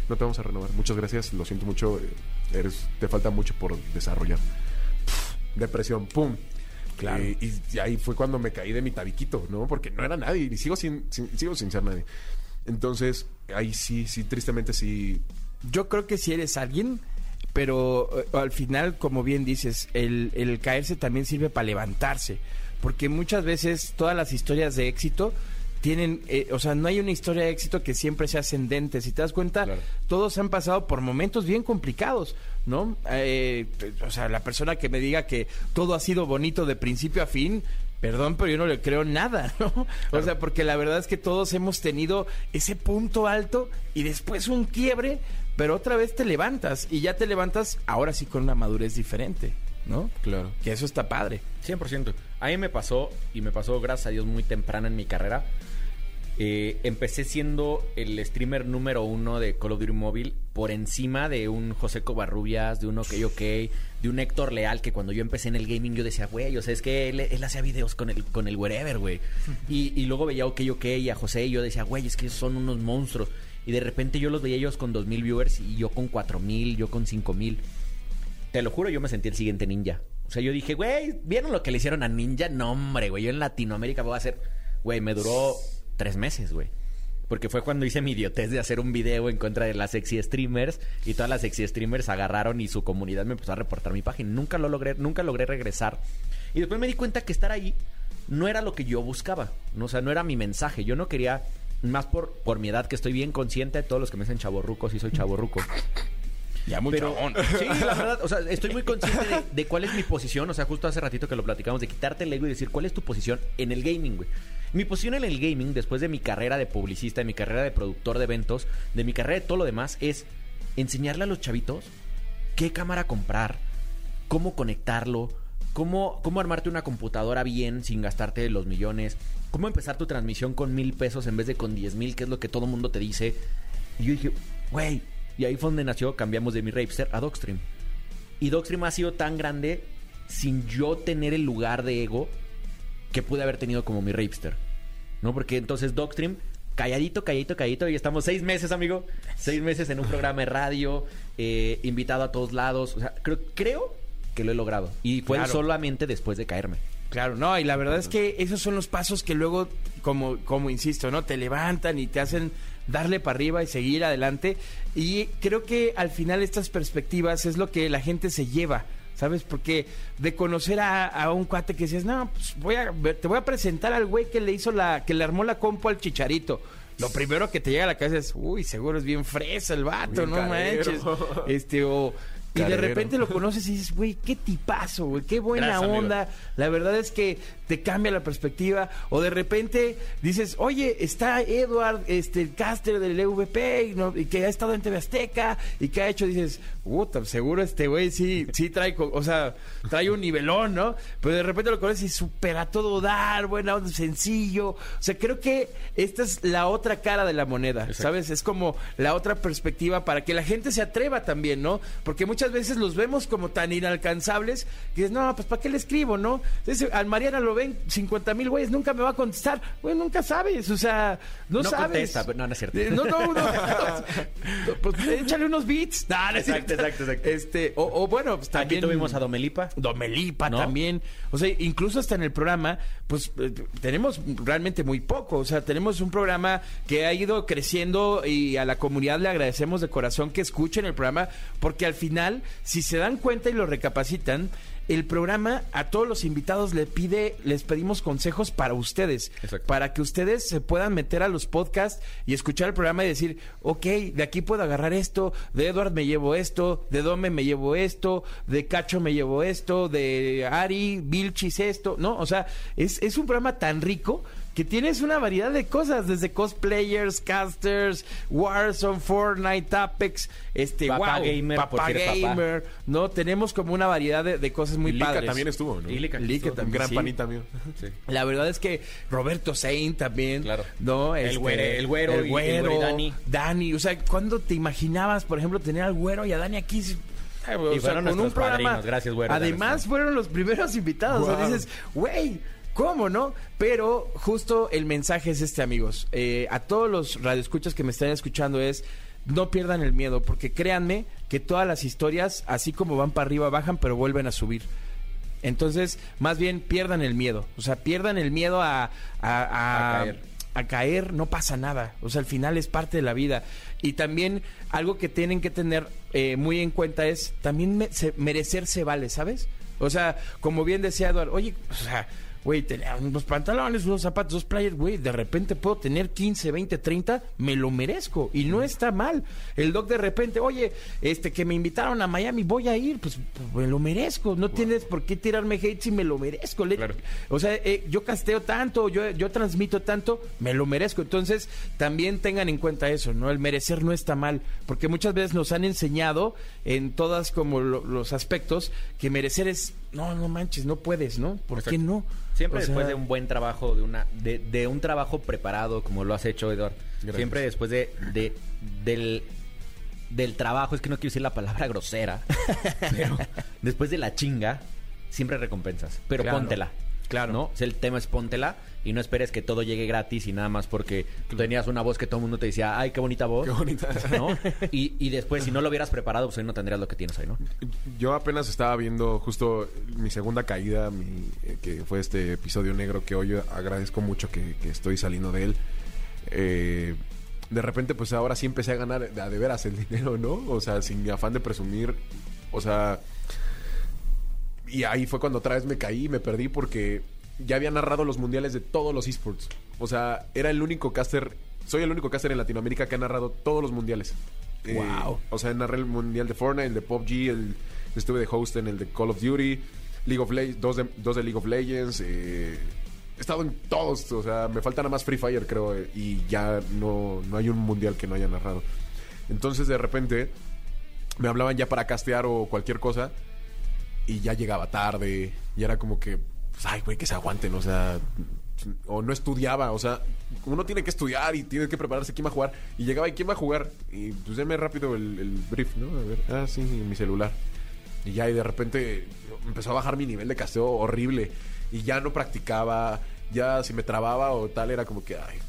No te vamos a renovar. Muchas gracias, lo siento mucho. eh, Eres, te falta mucho por desarrollar. Pff, depresión, pum. Claro. Eh, y, y, ahí fue cuando me caí de mi tabiquito, ¿no? Porque no era nadie, y sigo sin, sin, sigo sin ser nadie. Entonces, ahí sí, sí, tristemente sí. Yo creo que si eres alguien, pero eh, al final, como bien dices, el, el caerse también sirve para levantarse, porque muchas veces todas las historias de éxito tienen, eh, o sea, no hay una historia de éxito que siempre sea ascendente. Si te das cuenta, Claro. todos han pasado por momentos bien complicados, ¿no? Eh, o sea, la persona que me diga que todo ha sido bonito de principio a fin, perdón, pero yo no le creo nada, ¿no? O sea, porque la verdad es que todos hemos tenido ese punto alto y después un quiebre, pero otra vez te levantas y ya te levantas ahora sí con una madurez diferente, ¿no? Claro. Que eso está padre. 100%. A mí me pasó, y me pasó, gracias a Dios, muy temprano en mi carrera. Eh, empecé siendo el streamer número uno de Call of Duty Mobile por encima de un José Covarrubias, de un OK OK, de un Héctor Leal, que cuando yo empecé en el gaming yo decía, güey, o sea, es que él, él hacía videos con el, con el Wherever, güey. Y, y luego veía OK OK y a José y yo decía, güey, es que son unos monstruos. Y de repente yo los veía ellos con 2.000 viewers y yo con 4.000, yo con 5.000. Te lo juro, yo me sentí el siguiente ninja. O sea, yo dije, güey, ¿vieron lo que le hicieron a Ninja? No, hombre, güey, yo en Latinoamérica voy a hacer... Güey, me duró tres meses, güey. Porque fue cuando hice mi idiotez de hacer un video en contra de las sexy streamers y todas las sexy streamers agarraron y su comunidad me empezó a reportar mi página. Nunca lo logré, nunca logré regresar. Y después me di cuenta que estar ahí no era lo que yo buscaba. No, o sea, no era mi mensaje. Yo no quería, más por, por mi edad, que estoy bien consciente de todos los que me dicen chaborruco, sí soy chaborruco. Ya mucho. Pero, sí, la verdad, o sea, estoy muy consciente de, de cuál es mi posición. O sea, justo hace ratito que lo platicamos, de quitarte el ego y decir cuál es tu posición en el gaming, güey. Mi posición en el gaming, después de mi carrera de publicista, de mi carrera de productor de eventos, de mi carrera de todo lo demás, es enseñarle a los chavitos qué cámara comprar, cómo conectarlo, cómo, cómo armarte una computadora bien sin gastarte los millones, cómo empezar tu transmisión con mil pesos en vez de con diez mil, que es lo que todo mundo te dice. Y yo dije, güey, y ahí fue donde nació, cambiamos de mi Rapster a Dogstream. Y Dogstream ha sido tan grande sin yo tener el lugar de ego que pude haber tenido como mi Rapster. ¿No? Porque entonces Dogstream, calladito, calladito, calladito, y estamos seis meses, amigo. Seis meses en un programa de radio, eh, invitado a todos lados. O sea, creo, creo que lo he logrado. Y fue Claro. solamente después de caerme. Claro, no, y la verdad es que esos son los pasos que luego, como, como insisto, ¿no? Te levantan y te hacen darle para arriba y seguir adelante. Y creo que al final estas perspectivas es lo que la gente se lleva. ¿Sabes? Porque de conocer a, a un cuate que dices, no, pues voy a, te voy a presentar al güey que le hizo la, que le armó la compu al chicharito. Lo primero que te llega a la cabeza es, uy, seguro es bien fresa el vato, Bien no carero. manches. Este, o. Y de repente lo conoces y dices, güey, qué tipazo, güey, qué buena Gracias, amigo. onda. La verdad es que te cambia la perspectiva. O de repente dices, oye, está Edward, este, el caster del EVP, y, no- y que ha estado en TV Azteca, y que ha hecho, dices, puta, seguro este güey sí, sí trae, o sea, trae un nivelón, ¿no? Pero de repente lo conoces y supera todo dar, buena onda, sencillo. O sea, creo que esta es la otra cara de la moneda, ¿sabes? Es como la otra perspectiva para que la gente se atreva también, ¿no? Porque muchas veces los vemos como tan inalcanzables que dices, no, pues ¿para qué le escribo, no? Entonces, al Mariana lo ven 50 mil güeyes, nunca me va a contestar. Güey, nunca sabes, o sea, no, No sabes. contesta, pero no, no es cierto. Eh, No, no, no. no, pues échale unos beats. No, no es cierto. Exacto, exacto. Este, o, o bueno, pues Aquí también tuvimos a Domelipa. Domelipa ¿No? también. O sea, incluso hasta en el programa, pues eh, tenemos realmente muy poco. O sea, tenemos un programa que ha ido creciendo y a la comunidad le agradecemos de corazón que escuchen el programa, porque al final, si se dan cuenta y lo recapacitan, el programa a todos los invitados le pide, les pedimos consejos para ustedes, Exacto. para que ustedes se puedan meter a los podcasts y escuchar el programa y decir, ok, de aquí puedo agarrar esto, de Edward me llevo esto, de Dome me llevo esto, de Cacho me llevo esto, de Ari, Vilchis esto, ¿no? O sea, es, es un programa tan rico que tienes una variedad de cosas, desde cosplayers, casters, Warzone, Fortnite, Apex, este, Papá wow, gamer, papá gamer, ¿no? Tenemos como una variedad de, de cosas muy Lika padres. también estuvo, ¿no? Y Lika Lika estuvo. también, Un gran sí. panita mío. La verdad es que Roberto Sain también, Claro. ¿no? Este, El güere- el güero y- el güero y Dani. Dani, o sea, ¿cuándo te imaginabas, por ejemplo, tener al güero y a Dani aquí? Ay, o Y fueron nuestros padrinos. Gracias, güero, Además, fueron los primeros invitados. O sea, dices, güey, ¿cómo no? Pero justo el mensaje es este, amigos. Eh, a todos los radioescuchas que me están escuchando es. No pierdan el miedo, porque créanme que todas las historias, así como van para arriba, bajan, pero vuelven a subir. Entonces, más bien pierdan el miedo. O sea, pierdan el miedo a, a, a- A caer. a caer, no pasa nada. O sea, al final es parte de la vida. Y también algo que tienen que tener eh, muy en cuenta es también me- se- merecerse vale, ¿sabes? O sea, como bien decía Eduardo, oye, o sea, güey, tenía unos pantalones, unos zapatos, dos players, güey, de repente puedo tener 15, 20, 30, me lo merezco y no está mal. El doc de repente, oye, este que me invitaron a Miami, voy a ir, pues, pues, me lo merezco. No tienes por qué tirarme hate si me lo merezco. O sea, eh, yo casteo tanto, yo, yo transmito tanto, me lo merezco. Entonces, también tengan en cuenta eso, ¿no? El merecer no está mal, porque muchas veces nos han enseñado en todas como lo- los aspectos que merecer es, no, no manches, no puedes, ¿no? ¿Por qué no? Siempre O sea, después de un buen trabajo, de una de, de un trabajo preparado, como lo has hecho. Gracias. Siempre después de, de- del, del trabajo, es que no quiero decir la palabra grosera, pero después de la chinga, siempre recompensas. Pero Claro. póntela. Claro. ¿no? O sea, el tema es póntela y no esperes que todo llegue gratis y nada más porque tú tenías una voz que todo el mundo te decía, ay, qué bonita voz. Qué bonita. ¿no? Y, y después, si no lo hubieras preparado, pues hoy no tendrías lo que tienes hoy, ¿no? Yo apenas estaba viendo justo mi segunda caída, mi- eh, que fue este episodio negro que hoy agradezco mucho que, que estoy saliendo de él. Eh, de repente, pues ahora sí empecé a ganar a de veras el dinero, ¿no? O sea, sin afán de presumir. O sea, y ahí fue cuando otra vez me caí y me perdí porque ya había narrado los mundiales de todos los esports. O sea, era el único caster, soy el único caster en Latinoamérica que ha narrado todos los mundiales. Eh, Wow. o sea, narré el mundial de Fortnite, el de PUBG, el, estuve de host en el de Call of Duty, League of Legends, dos de, dos de League of Legends. eh, he estado en todos, o sea, me falta nada más Free Fire, creo, eh, y ya no, no hay un mundial que no haya narrado. Entonces, de repente, me hablaban ya para castear o cualquier cosa y ya llegaba tarde y era como que ay güey que se aguanten o sea o no estudiaba o sea uno tiene que estudiar y tiene que prepararse quién va a jugar y llegaba y quién va a jugar y pues déme rápido el, el brief no a ver ah sí mi celular. Y ya y de repente empezó a bajar mi nivel de casteo horrible y ya no practicaba ya si me trababa o tal era como que ay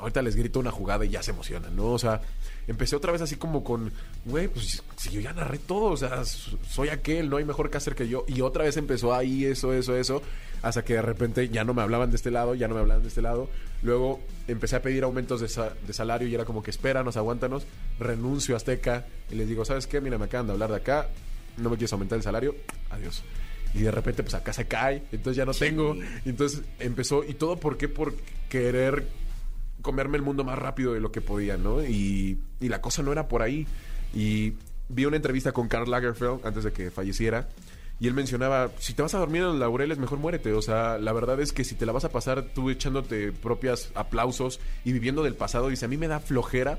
ahorita les grito una jugada y ya se emocionan, ¿no? O sea, empecé otra vez así como con, güey, pues si yo ya narré todo, o sea, soy aquel, no hay mejor caster que yo. Y otra vez empezó ahí eso, eso, eso, hasta que de repente ya no me hablaban de este lado, ya no me hablaban de este lado. Luego empecé a pedir aumentos de, sa- de salario y era como que espéranos, aguántanos. Renuncio a Azteca y les digo, ¿sabes qué? Mira, me acaban de hablar de acá, no me quieres aumentar el salario, adiós. Y de repente, pues acá se cae, entonces ya no tengo. Entonces empezó, ¿y todo por qué? Por querer comerme el mundo más rápido de lo que podía, ¿no? Y, y la cosa no era por ahí. Y vi una entrevista con Karl Lagerfeld antes de que falleciera. Y él mencionaba, si te vas a dormir en los laureles, mejor muérete. O sea, la verdad es que si te la vas a pasar tú echándote propias aplausos y viviendo del pasado, dice, a mí me da flojera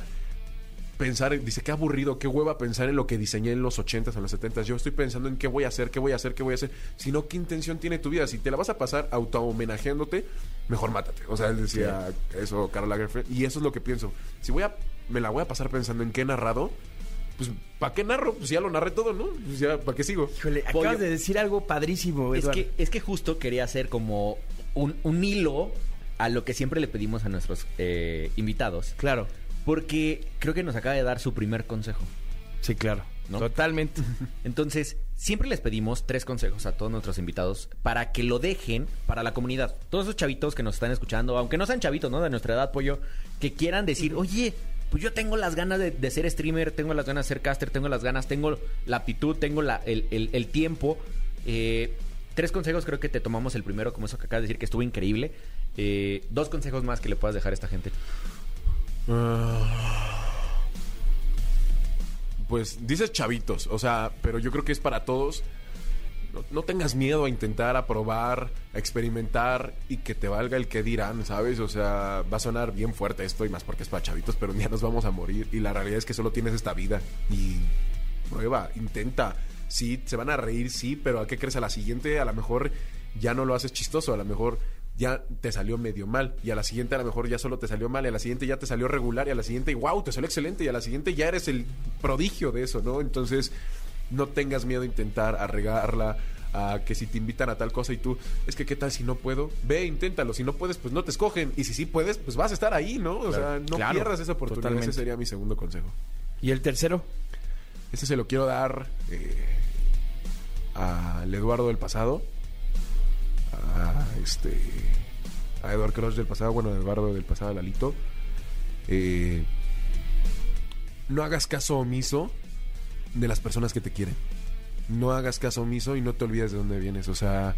pensar, dice, qué aburrido, qué hueva pensar en lo que diseñé en los 80s, en los 70s. Yo estoy pensando en qué voy a hacer, qué voy a hacer, qué voy a hacer. Si no, ¿qué intención tiene tu vida? Si te la vas a pasar auto-homenajeándote, mejor mátate. O sea, él decía eso, Karl Lagerfeld. Y eso es lo que pienso. Si voy a, me la voy a pasar pensando en qué he narrado, pues, ¿para qué narro? Pues ya lo narré todo, ¿no? Pues ya, ¿para qué sigo? Híjole, acabas de decir algo padrísimo, Es que, es que justo quería hacer como un, un hilo a lo que siempre le pedimos a nuestros eh, invitados. Claro, Porque creo que nos acaba de dar su primer consejo. sí, claro. ¿No? Totalmente. Entonces, siempre les pedimos tres consejos a todos nuestros invitados para que lo dejen para la comunidad. Todos esos chavitos que nos están escuchando, aunque no sean chavitos, ¿no? De nuestra edad, pollo, que quieran decir, oye, pues yo tengo las ganas de, de ser streamer, tengo las ganas de ser caster, tengo las ganas, tengo la aptitud, tengo la- el, el- el tiempo. Eh, tres consejos, creo que te tomamos el primero, como eso que acabas de decir, que estuvo increíble. Eh, dos consejos más que le puedas dejar a esta gente. Pues dices chavitos, o sea, pero yo creo que es para todos. No, no tengas miedo a intentar, a probar, a experimentar y que te valga el que dirán, ¿sabes? O sea, va a sonar bien fuerte esto y más porque es para chavitos, pero un día nos vamos a morir y la realidad es que solo tienes esta vida y prueba, intenta. Sí, se van a reír, sí, pero ¿a qué crees? A la siguiente a lo mejor ya no lo haces chistoso, a lo mejor ya te salió medio mal y a la siguiente a lo mejor ya solo te salió mal y a la siguiente ya te salió regular y a la siguiente wow te salió excelente y a la siguiente ya eres el prodigio de eso no entonces no tengas miedo a intentar a regarla a que si te invitan a tal cosa y tú es que qué tal si no puedo ve inténtalo si no puedes pues no te escogen y si sí puedes pues vas a estar ahí no o sea no Claro, pierdas esa oportunidad totalmente. ese sería mi segundo consejo ¿Y el tercero? ese se lo quiero dar eh, al Eduardo del pasado. A este. a Edward Crush del pasado, bueno, a Eduardo del pasado, a Lalito. Eh, no hagas caso omiso de las personas que te quieren. No hagas caso omiso y no te olvides de dónde vienes. O sea,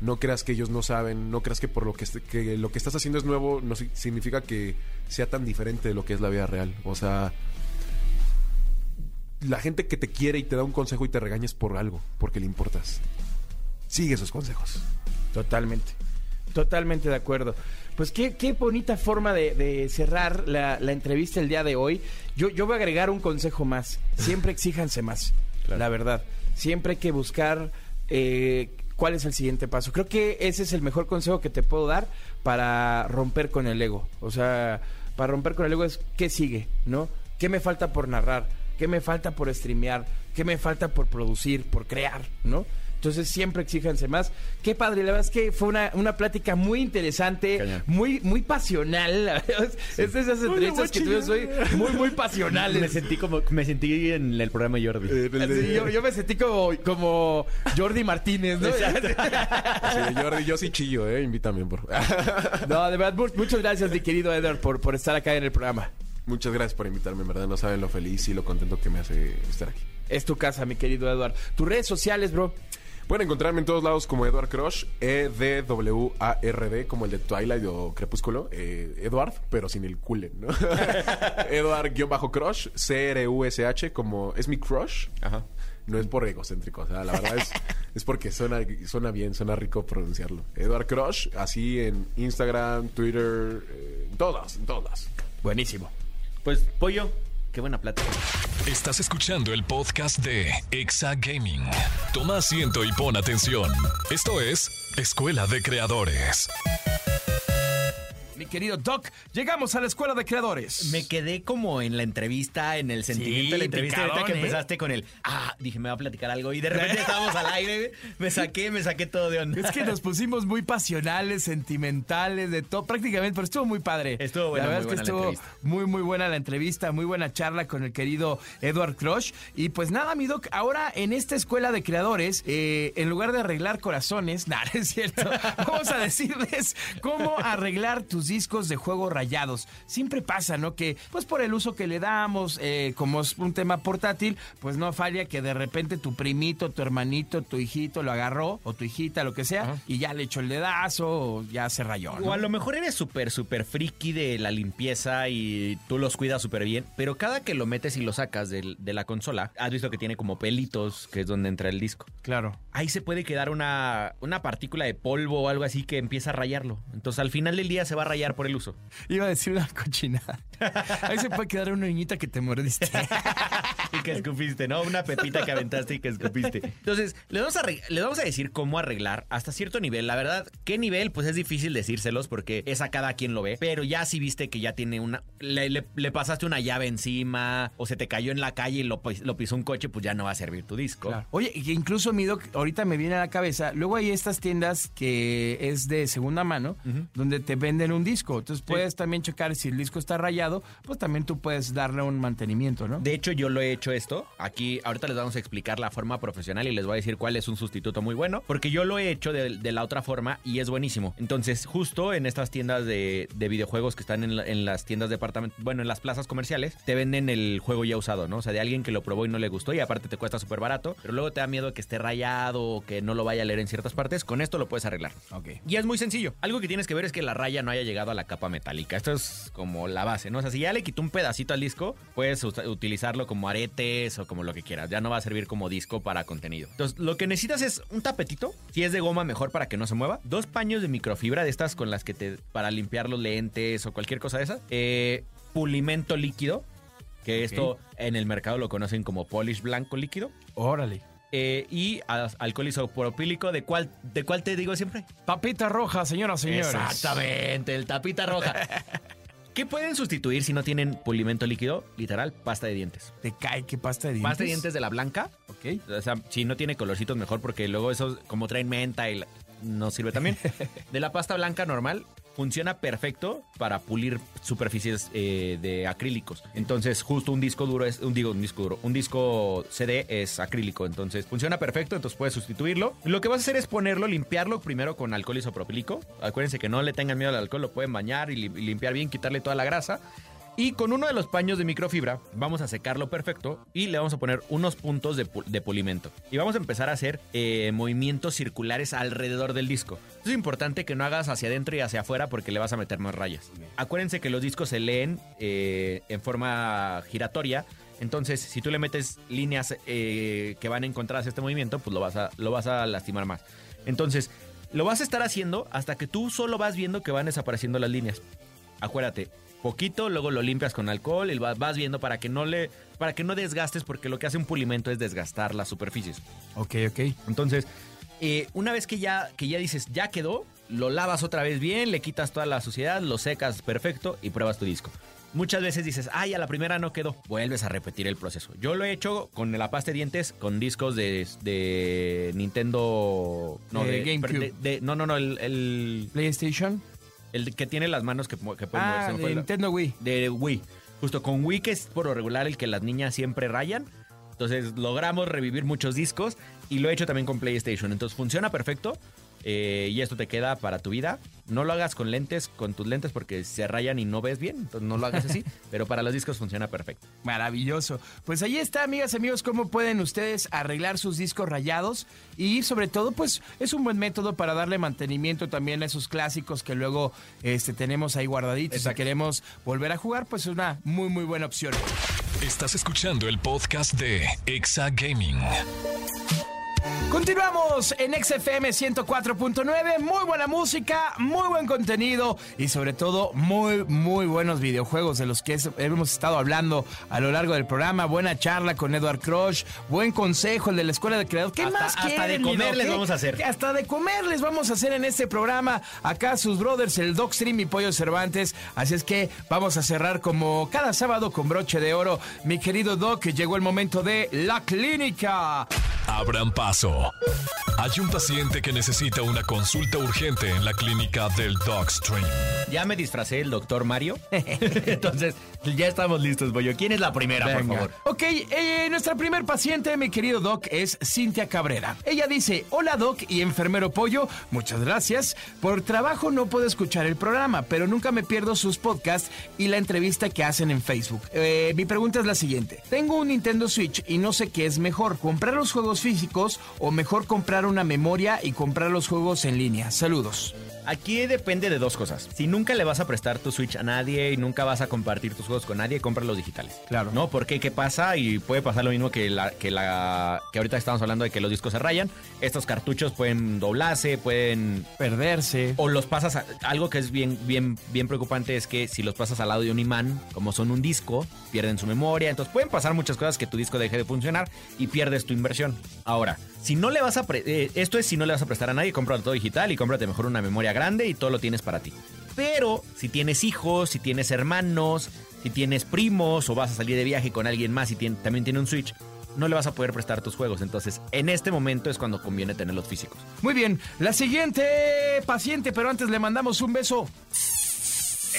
no creas que ellos no saben, no creas que por lo que, que lo que estás haciendo es nuevo, no si- significa que sea tan diferente de lo que es la vida real. O sea, la gente que te quiere y te da un consejo y te regañes por algo, porque le importas. Sigue esos consejos. Totalmente. Totalmente de acuerdo. Pues qué, qué bonita forma de, de cerrar la, la entrevista el día de hoy. Yo, yo voy a agregar un consejo más. Siempre exíjanse más, la verdad. Siempre hay que buscar eh, cuál es el siguiente paso. Creo que ese es el mejor consejo que te puedo dar para romper con el ego. O sea, para romper con el ego es qué sigue, ¿no? ¿Qué me falta por narrar? ¿Qué me falta por streamear? ¿Qué me falta por producir, por crear, ¿no? Entonces siempre exíjanse más. Qué padre, la verdad es que fue una, una plática muy interesante, muy, muy pasional. la verdad. Es de esas entrevistas que tuvimos hoy muy, muy pasionales. Me sentí como me sentí en el programa Jordi. Así, yo, yo me sentí como, como Jordi Martínez, ¿no? Sí, Jordi, yo sí chillo, ¿eh? Invítame, por No, de verdad, mu- muchas gracias, mi querido Edward, por, por estar acá en el programa. Muchas gracias por invitarme, en verdad. No saben lo feliz y lo contento que me hace estar aquí. Es tu casa, mi querido Edward. Tus redes sociales, bro. Pueden encontrarme en todos lados como Edward Crush, E-D-W-A-R-D, como el de Twilight o Crepúsculo. Eh, Edward, pero sin el culen, ¿no? Edward-Crush, C-R-U-S-H, como es mi crush. Ajá. No es por egocéntrico, o sea, la verdad es, es porque suena, suena bien, suena rico pronunciarlo. Edward Crush, así en Instagram, Twitter, eh, en todas, en todas. Buenísimo. Pues pollo, qué buena plática. Estás escuchando el podcast de Exa Gaming. Toma asiento y pon atención. Esto es Escuela de Creadores. Querido Doc, llegamos a la Escuela de Creadores. Me quedé como en la entrevista, en el sentimiento de la entrevista. picadón, ahorita que ¿eh? empezaste con el, ah, dije, me va a platicar algo. Y de repente estábamos al aire, me saqué, me saqué todo de onda. Es que nos pusimos muy pasionales, sentimentales, de todo, prácticamente, pero estuvo muy padre. Estuvo buena, La verdad muy es que estuvo muy, muy buena la entrevista, muy buena charla con el querido Edward Crush. Y pues nada, mi Doc, ahora en esta escuela de creadores, eh, en lugar de arreglar corazones, nada, es cierto, vamos a decirles cómo arreglar tus discos de juego rayados. Siempre pasa, ¿no? Que pues por el uso que le damos, eh, como es un tema portátil, pues no falla que de repente tu primito, tu hermanito, tu hijito lo agarró, o tu hijita, lo que sea, y ya le echó el dedazo, o ya se rayó, ¿no? O a lo mejor eres súper, súper friki de la limpieza y tú los cuidas súper bien, pero cada que lo metes y lo sacas del- de, la consola, has visto que tiene como pelitos, que es donde entra el disco. Claro. Ahí se puede quedar una, una partícula de polvo o algo así que empieza a rayarlo. Entonces al final del día se va a rayar por el uso. Iba a decir una cochinada. Ahí se puede quedar una niñita que te mordiste. que escupiste, ¿no? Una pepita que aventaste y que escupiste. Entonces, le vamos, a le vamos a decir cómo arreglar hasta cierto nivel. La verdad, ¿qué nivel? Pues es difícil decírselos porque es a cada quien lo ve. Pero ya si viste que ya tiene una... Le, le- le pasaste una llave encima o se te cayó en la calle y lo, pis- lo pisó un coche, pues ya no va a servir tu disco. Claro. Oye, incluso mi doc, ahorita me viene a la cabeza, luego hay estas tiendas que es de segunda mano, donde te venden un disco. Entonces puedes también checar si el disco está rayado, pues también tú puedes darle un mantenimiento, ¿no? De hecho, yo lo he hecho esto. Aquí, ahorita les vamos a explicar la forma profesional y les voy a decir cuál es un sustituto muy bueno. Porque yo lo he hecho de, de la otra forma y es buenísimo. Entonces, justo en estas tiendas de, de videojuegos que están en, la- en las tiendas departamentos, bueno, en las plazas comerciales, te venden el juego ya usado, ¿no? O sea, de alguien que lo probó y no le gustó y aparte te cuesta súper barato, pero luego te da miedo que esté rayado o que no lo vaya a leer en ciertas partes. Con esto lo puedes arreglar. Ok. Y es muy sencillo. Algo que tienes que ver es que la raya no haya llegado a la capa metálica. Esto es como la base, ¿no? O sea, si ya le quitó un pedacito al disco, puedes utilizarlo como aretes o como lo que quieras. Ya no va a servir como disco para contenido. Entonces, lo que necesitas es un tapetito. Si es de goma, mejor para que no se mueva. Dos paños de microfibra de estas con las que te. para limpiar los lentes o cualquier cosa de esas. Eh, pulimento líquido. Que esto en el mercado lo conocen como polish blanco líquido. Órale. Eh, y alcohol isopropílico, ¿de cuál, ¿de cuál te digo siempre? Papita roja, señoras y señores. Exactamente, el tapita roja. ¿Qué pueden sustituir si no tienen pulimento líquido? Literal, pasta de dientes. Te cae qué pasta de dientes. Pasta de dientes de la blanca. Ok. O sea, si no tiene colorcitos mejor porque luego esos como traen menta y la- no sirve también. De la pasta blanca normal, funciona perfecto para pulir superficies eh, de acrílicos. Entonces, justo un disco duro es un digo un disco duro, un disco CD es acrílico, entonces funciona perfecto, entonces puedes sustituirlo. Lo que vas a hacer es ponerlo, limpiarlo primero con alcohol isopropílico. Acuérdense que no le tengan miedo al alcohol, lo pueden bañar y, li- y limpiar bien, quitarle toda la grasa. Y con uno de los paños de microfibra vamos a secarlo perfecto y le vamos a poner unos puntos de, de pulimento. Y vamos a empezar a hacer eh, movimientos circulares alrededor del disco. Es importante que no hagas hacia adentro y hacia afuera porque le vas a meter más rayas. Acuérdense que los discos se leen eh, en forma giratoria. Entonces, si tú le metes líneas eh, que van encontradas a este movimiento, pues lo vas a, lo vas a lastimar más. Entonces, lo vas a estar haciendo hasta que tú solo vas viendo que van desapareciendo las líneas acuérdate, poquito, luego lo limpias con alcohol y vas, viendo para que no le para que no desgastes porque lo que hace un pulimento es desgastar las superficies. Ok, ok. Entonces, eh, una vez que ya que ya dices, ya quedó, lo lavas otra vez bien, le quitas toda la suciedad, lo secas perfecto y pruebas tu disco. Muchas veces dices, ay, a la primera no quedó. Vuelves a repetir el proceso. Yo lo he hecho con la pasta de dientes, con discos de, de Nintendo. No, De de, GameCube. de- no, no, no, el, el, PlayStation. El que tiene las manos que, que pueden Ah, moverse. de Nintendo Wii. de Wii. Justo con Wii, que es por lo regular el que las niñas siempre rayan. Entonces logramos revivir muchos discos y lo he hecho también con PlayStation. Entonces funciona perfecto eh, y esto te queda para tu vida. No lo hagas con lentes, con tus lentes porque se rayan y no ves bien. Entonces no lo hagas así. pero para los discos funciona perfecto. Maravilloso. Pues ahí está, amigas y amigos, cómo pueden ustedes arreglar sus discos rayados y sobre todo, pues es un buen método para darle mantenimiento también a esos clásicos que luego este, tenemos ahí guardaditos. Si queremos volver a jugar, pues es una muy, muy buena opción. Estás escuchando el podcast de Exa Gaming. Continuamos en XFM 104.9, muy buena música, muy buen contenido y sobre todo muy, muy buenos videojuegos de los que hemos estado hablando a lo largo del programa. Buena charla con Edward Crush, buen consejo, el de la Escuela de Creador. ¿Qué Hasta- más hasta quieren, de mi comer les vamos a hacer. Hasta de comer les vamos a hacer en este programa. Acá sus brothers, el Doc Stream y Pollo Cervantes. Así es que vamos a cerrar como cada sábado con broche de oro. Mi querido Doc, llegó el momento de la clínica. Abran paso. Hay un paciente que necesita una consulta urgente en la clínica del Dogstream. Ya me disfracé el doctor Mario. Entonces ya estamos listos, Boyo. ¿Quién es la primera, por favor? Ok, eh, nuestra primer paciente, mi querido Doc, es Cintia Cabrera. Ella dice, hola Doc y enfermero Pollo, muchas gracias. Por trabajo no puedo escuchar el programa, pero nunca me pierdo sus podcasts y la entrevista que hacen en Facebook. Eh, mi pregunta es la siguiente. Tengo un Nintendo Switch y no sé qué es mejor, comprar los juegos físicos o mejor comprar una memoria y comprar los juegos en línea. Saludos. Aquí depende de dos cosas. Si nunca le vas a prestar tu Switch a nadie y nunca vas a compartir tus juegos con nadie, compra los digitales. Claro. ¿No? Porque ¿qué pasa? Y puede pasar lo mismo que la, que la que ahorita estamos hablando de que los discos se rayan. Estos cartuchos pueden doblarse, pueden Perderse. o los pasas a- algo que es bien bien bien preocupante es que si los pasas al lado de un imán, como son un disco, pierden su memoria, entonces pueden pasar muchas cosas que tu disco deje de funcionar y pierdes tu inversión. Ahora, si no le vas a pre- eh, esto es si no le vas a prestar a nadie, compra todo digital y cómprate mejor una memoria grande y todo lo tienes para ti. Pero si tienes hijos, si tienes hermanos, si tienes primos o vas a salir de viaje con alguien más y también tiene un Switch, no le vas a poder prestar tus juegos. Entonces, en este momento es cuando conviene tenerlos físicos. Muy bien, la siguiente paciente, pero antes le mandamos un beso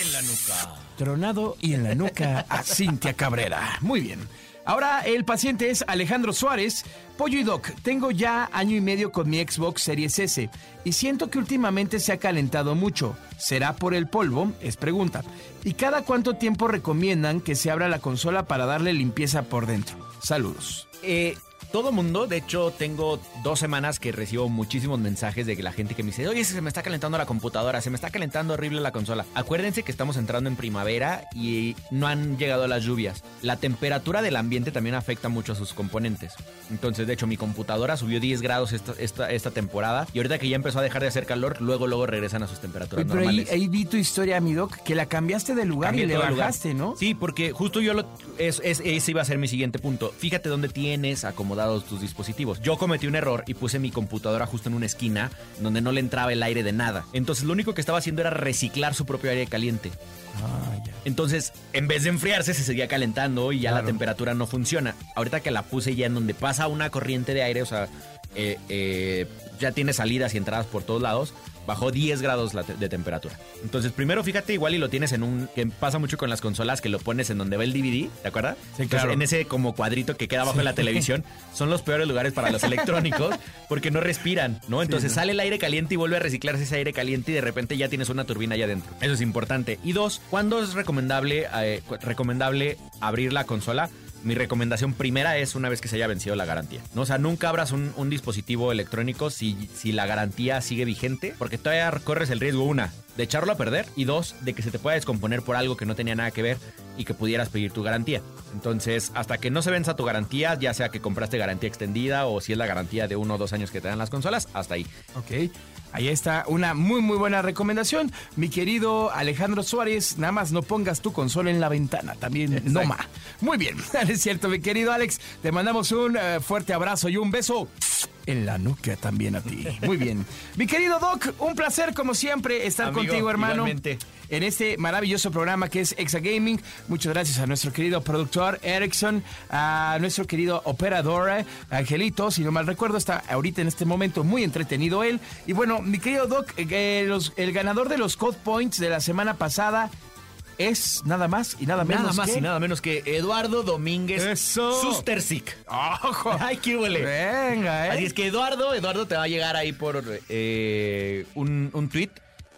En la nuca. tronado y en la nuca a Cintia Cabrera. Muy bien. Ahora el paciente es Alejandro Suárez. Pollo y Doc, tengo ya año y medio con mi Xbox Series S y siento que últimamente se ha calentado mucho. ¿Será por el polvo? Es pregunta. ¿Y cada cuánto tiempo recomiendan que se abra la consola para darle limpieza por dentro? Saludos. Eh, todo mundo, de hecho, tengo dos semanas que recibo muchísimos mensajes de la gente que me dice, oye, se me está calentando la computadora, se me está calentando horrible la consola. Acuérdense que estamos entrando en primavera y no han llegado las lluvias. La temperatura del ambiente también afecta mucho a sus componentes. Entonces, de hecho, mi computadora subió 10 grados esta, esta, esta temporada y ahorita que ya empezó a dejar de hacer calor, luego, luego regresan a sus temperaturas pero ahí, normales. ahí vi tu historia, mi Doc, que la cambiaste de lugar Cambié y le lugar. bajaste, ¿no? Sí, porque justo yo lo. Es, es- ese iba a ser mi siguiente punto. Fíjate dónde tienes acomodados tus dispositivos. Yo cometí un error y puse mi computadora justo en una esquina donde no le entraba el aire de nada. Entonces lo único que estaba haciendo era reciclar su propio aire caliente. Ah, ya. Entonces, en vez de enfriarse, se seguía calentando y ya la temperatura no funciona. Ahorita que la puse ya en donde pasa una corriente de aire, o sea, eh, eh, ya tiene salidas y entradas por todos lados, Bajó 10 grados de temperatura. Entonces, primero fíjate, igual y lo tienes en un. que pasa mucho con las consolas, que lo pones en donde va el DVD, ¿te acuerdas? Sí, Entonces, claro. en ese como cuadrito que queda abajo de la televisión, son los peores lugares para los electrónicos porque no respiran, ¿no? Entonces sale el aire caliente y vuelve a reciclarse ese aire caliente y de repente ya tienes una turbina allá adentro. Eso es importante. Y dos, ¿cuándo es recomendable, eh, recomendable abrir la consola? Mi recomendación primera es una vez que se haya vencido la garantía. ¿no? O sea, nunca abras un, un dispositivo electrónico si, si la garantía sigue vigente, porque todavía corres el riesgo, una, de echarlo a perder y dos, de que se te pueda descomponer por algo que no tenía nada que ver y que pudieras pedir tu garantía. Entonces, hasta que no se venza tu garantía, ya sea que compraste garantía extendida o si es la garantía de uno o dos años que te dan las consolas, hasta ahí. Ok. Ahí está una muy muy buena recomendación. Mi querido Alejandro Suárez, nada más no pongas tu consola en la ventana, también no más. Muy bien, es cierto, mi querido Alex. Te mandamos un eh, fuerte abrazo y un beso en la nuca también a ti. Muy bien. Mi querido Doc, un placer como siempre estar Amigo, contigo, hermano. igualmente. En este maravilloso programa que es Exa Gaming. Muchas gracias a nuestro querido productor Erickson, a nuestro querido operador Angelito, si no mal recuerdo, está ahorita en este momento muy entretenido él. Y bueno, mi querido Doc, eh, eh, los- el ganador de los Code Points de la semana pasada es nada más y nada menos Nada más que- y nada menos que Eduardo Domínguez Eso. Sustersic. ¡Ojo! Ay, qué huele. Venga, ¿eh? Así es que Eduardo, Eduardo te va a llegar ahí por eh, un, un tweet.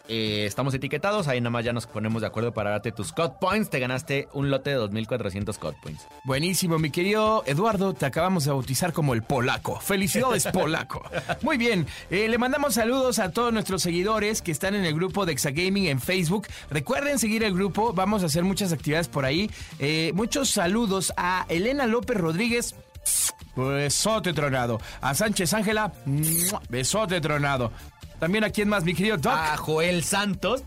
Eh, estamos etiquetados, ahí nada más ya nos ponemos de acuerdo para darte tus Code Points. Te ganaste un lote de 2.400 Code Points. Buenísimo, mi querido Eduardo, te acabamos de bautizar como el polaco. Felicidades, polaco. Muy bien, eh, le mandamos saludos a todos nuestros seguidores que están en el grupo de Exagaming en Facebook. Recuerden seguir el grupo, vamos a hacer muchas actividades por ahí. Eh, muchos saludos a Elena López Rodríguez. Besote tronado. A Sánchez Ángela. Besote tronado. También a quién más, mi querido Doc. A Joel Santos.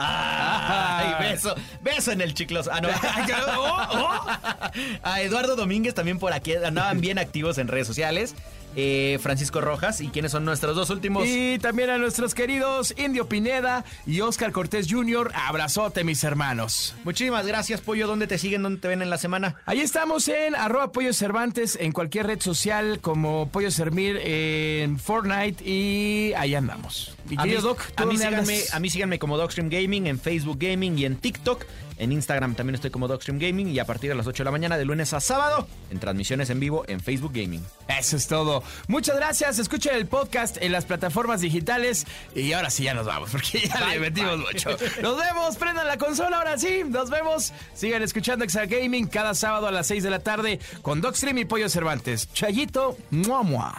Ay, beso, beso en el chiclos. Ah, no. A Eduardo Domínguez también por aquí andaban bien activos en redes sociales. Eh, Francisco Rojas y quiénes son nuestros dos últimos. Y también a nuestros queridos Indio Pineda y Oscar Cortés Jr. Abrazote, mis hermanos. Muchísimas gracias, Pollo. ¿Dónde te siguen? ¿Dónde te ven en la semana? Ahí estamos en arroba Pollo Cervantes en cualquier red social como Pollo Sermir en Fortnite y ahí andamos. Mi A mí, Doc, ¿tú a, mí síganme, a mí síganme como Docstream Gaming en Facebook Gaming y en TikTok. En Instagram también estoy como Docstream Gaming y a partir de las 8 de la mañana de lunes a sábado en transmisiones en vivo en Facebook Gaming. Eso es todo. Muchas gracias. Escuchen el podcast en las plataformas digitales. Y ahora sí ya nos vamos, porque ya le metimos mucho. Nos vemos. Prendan la consola ahora sí. Nos vemos. Sigan escuchando Exa Gaming cada sábado a las 6 de la tarde con Docstream y Pollo Cervantes. Chayito, mua, mua.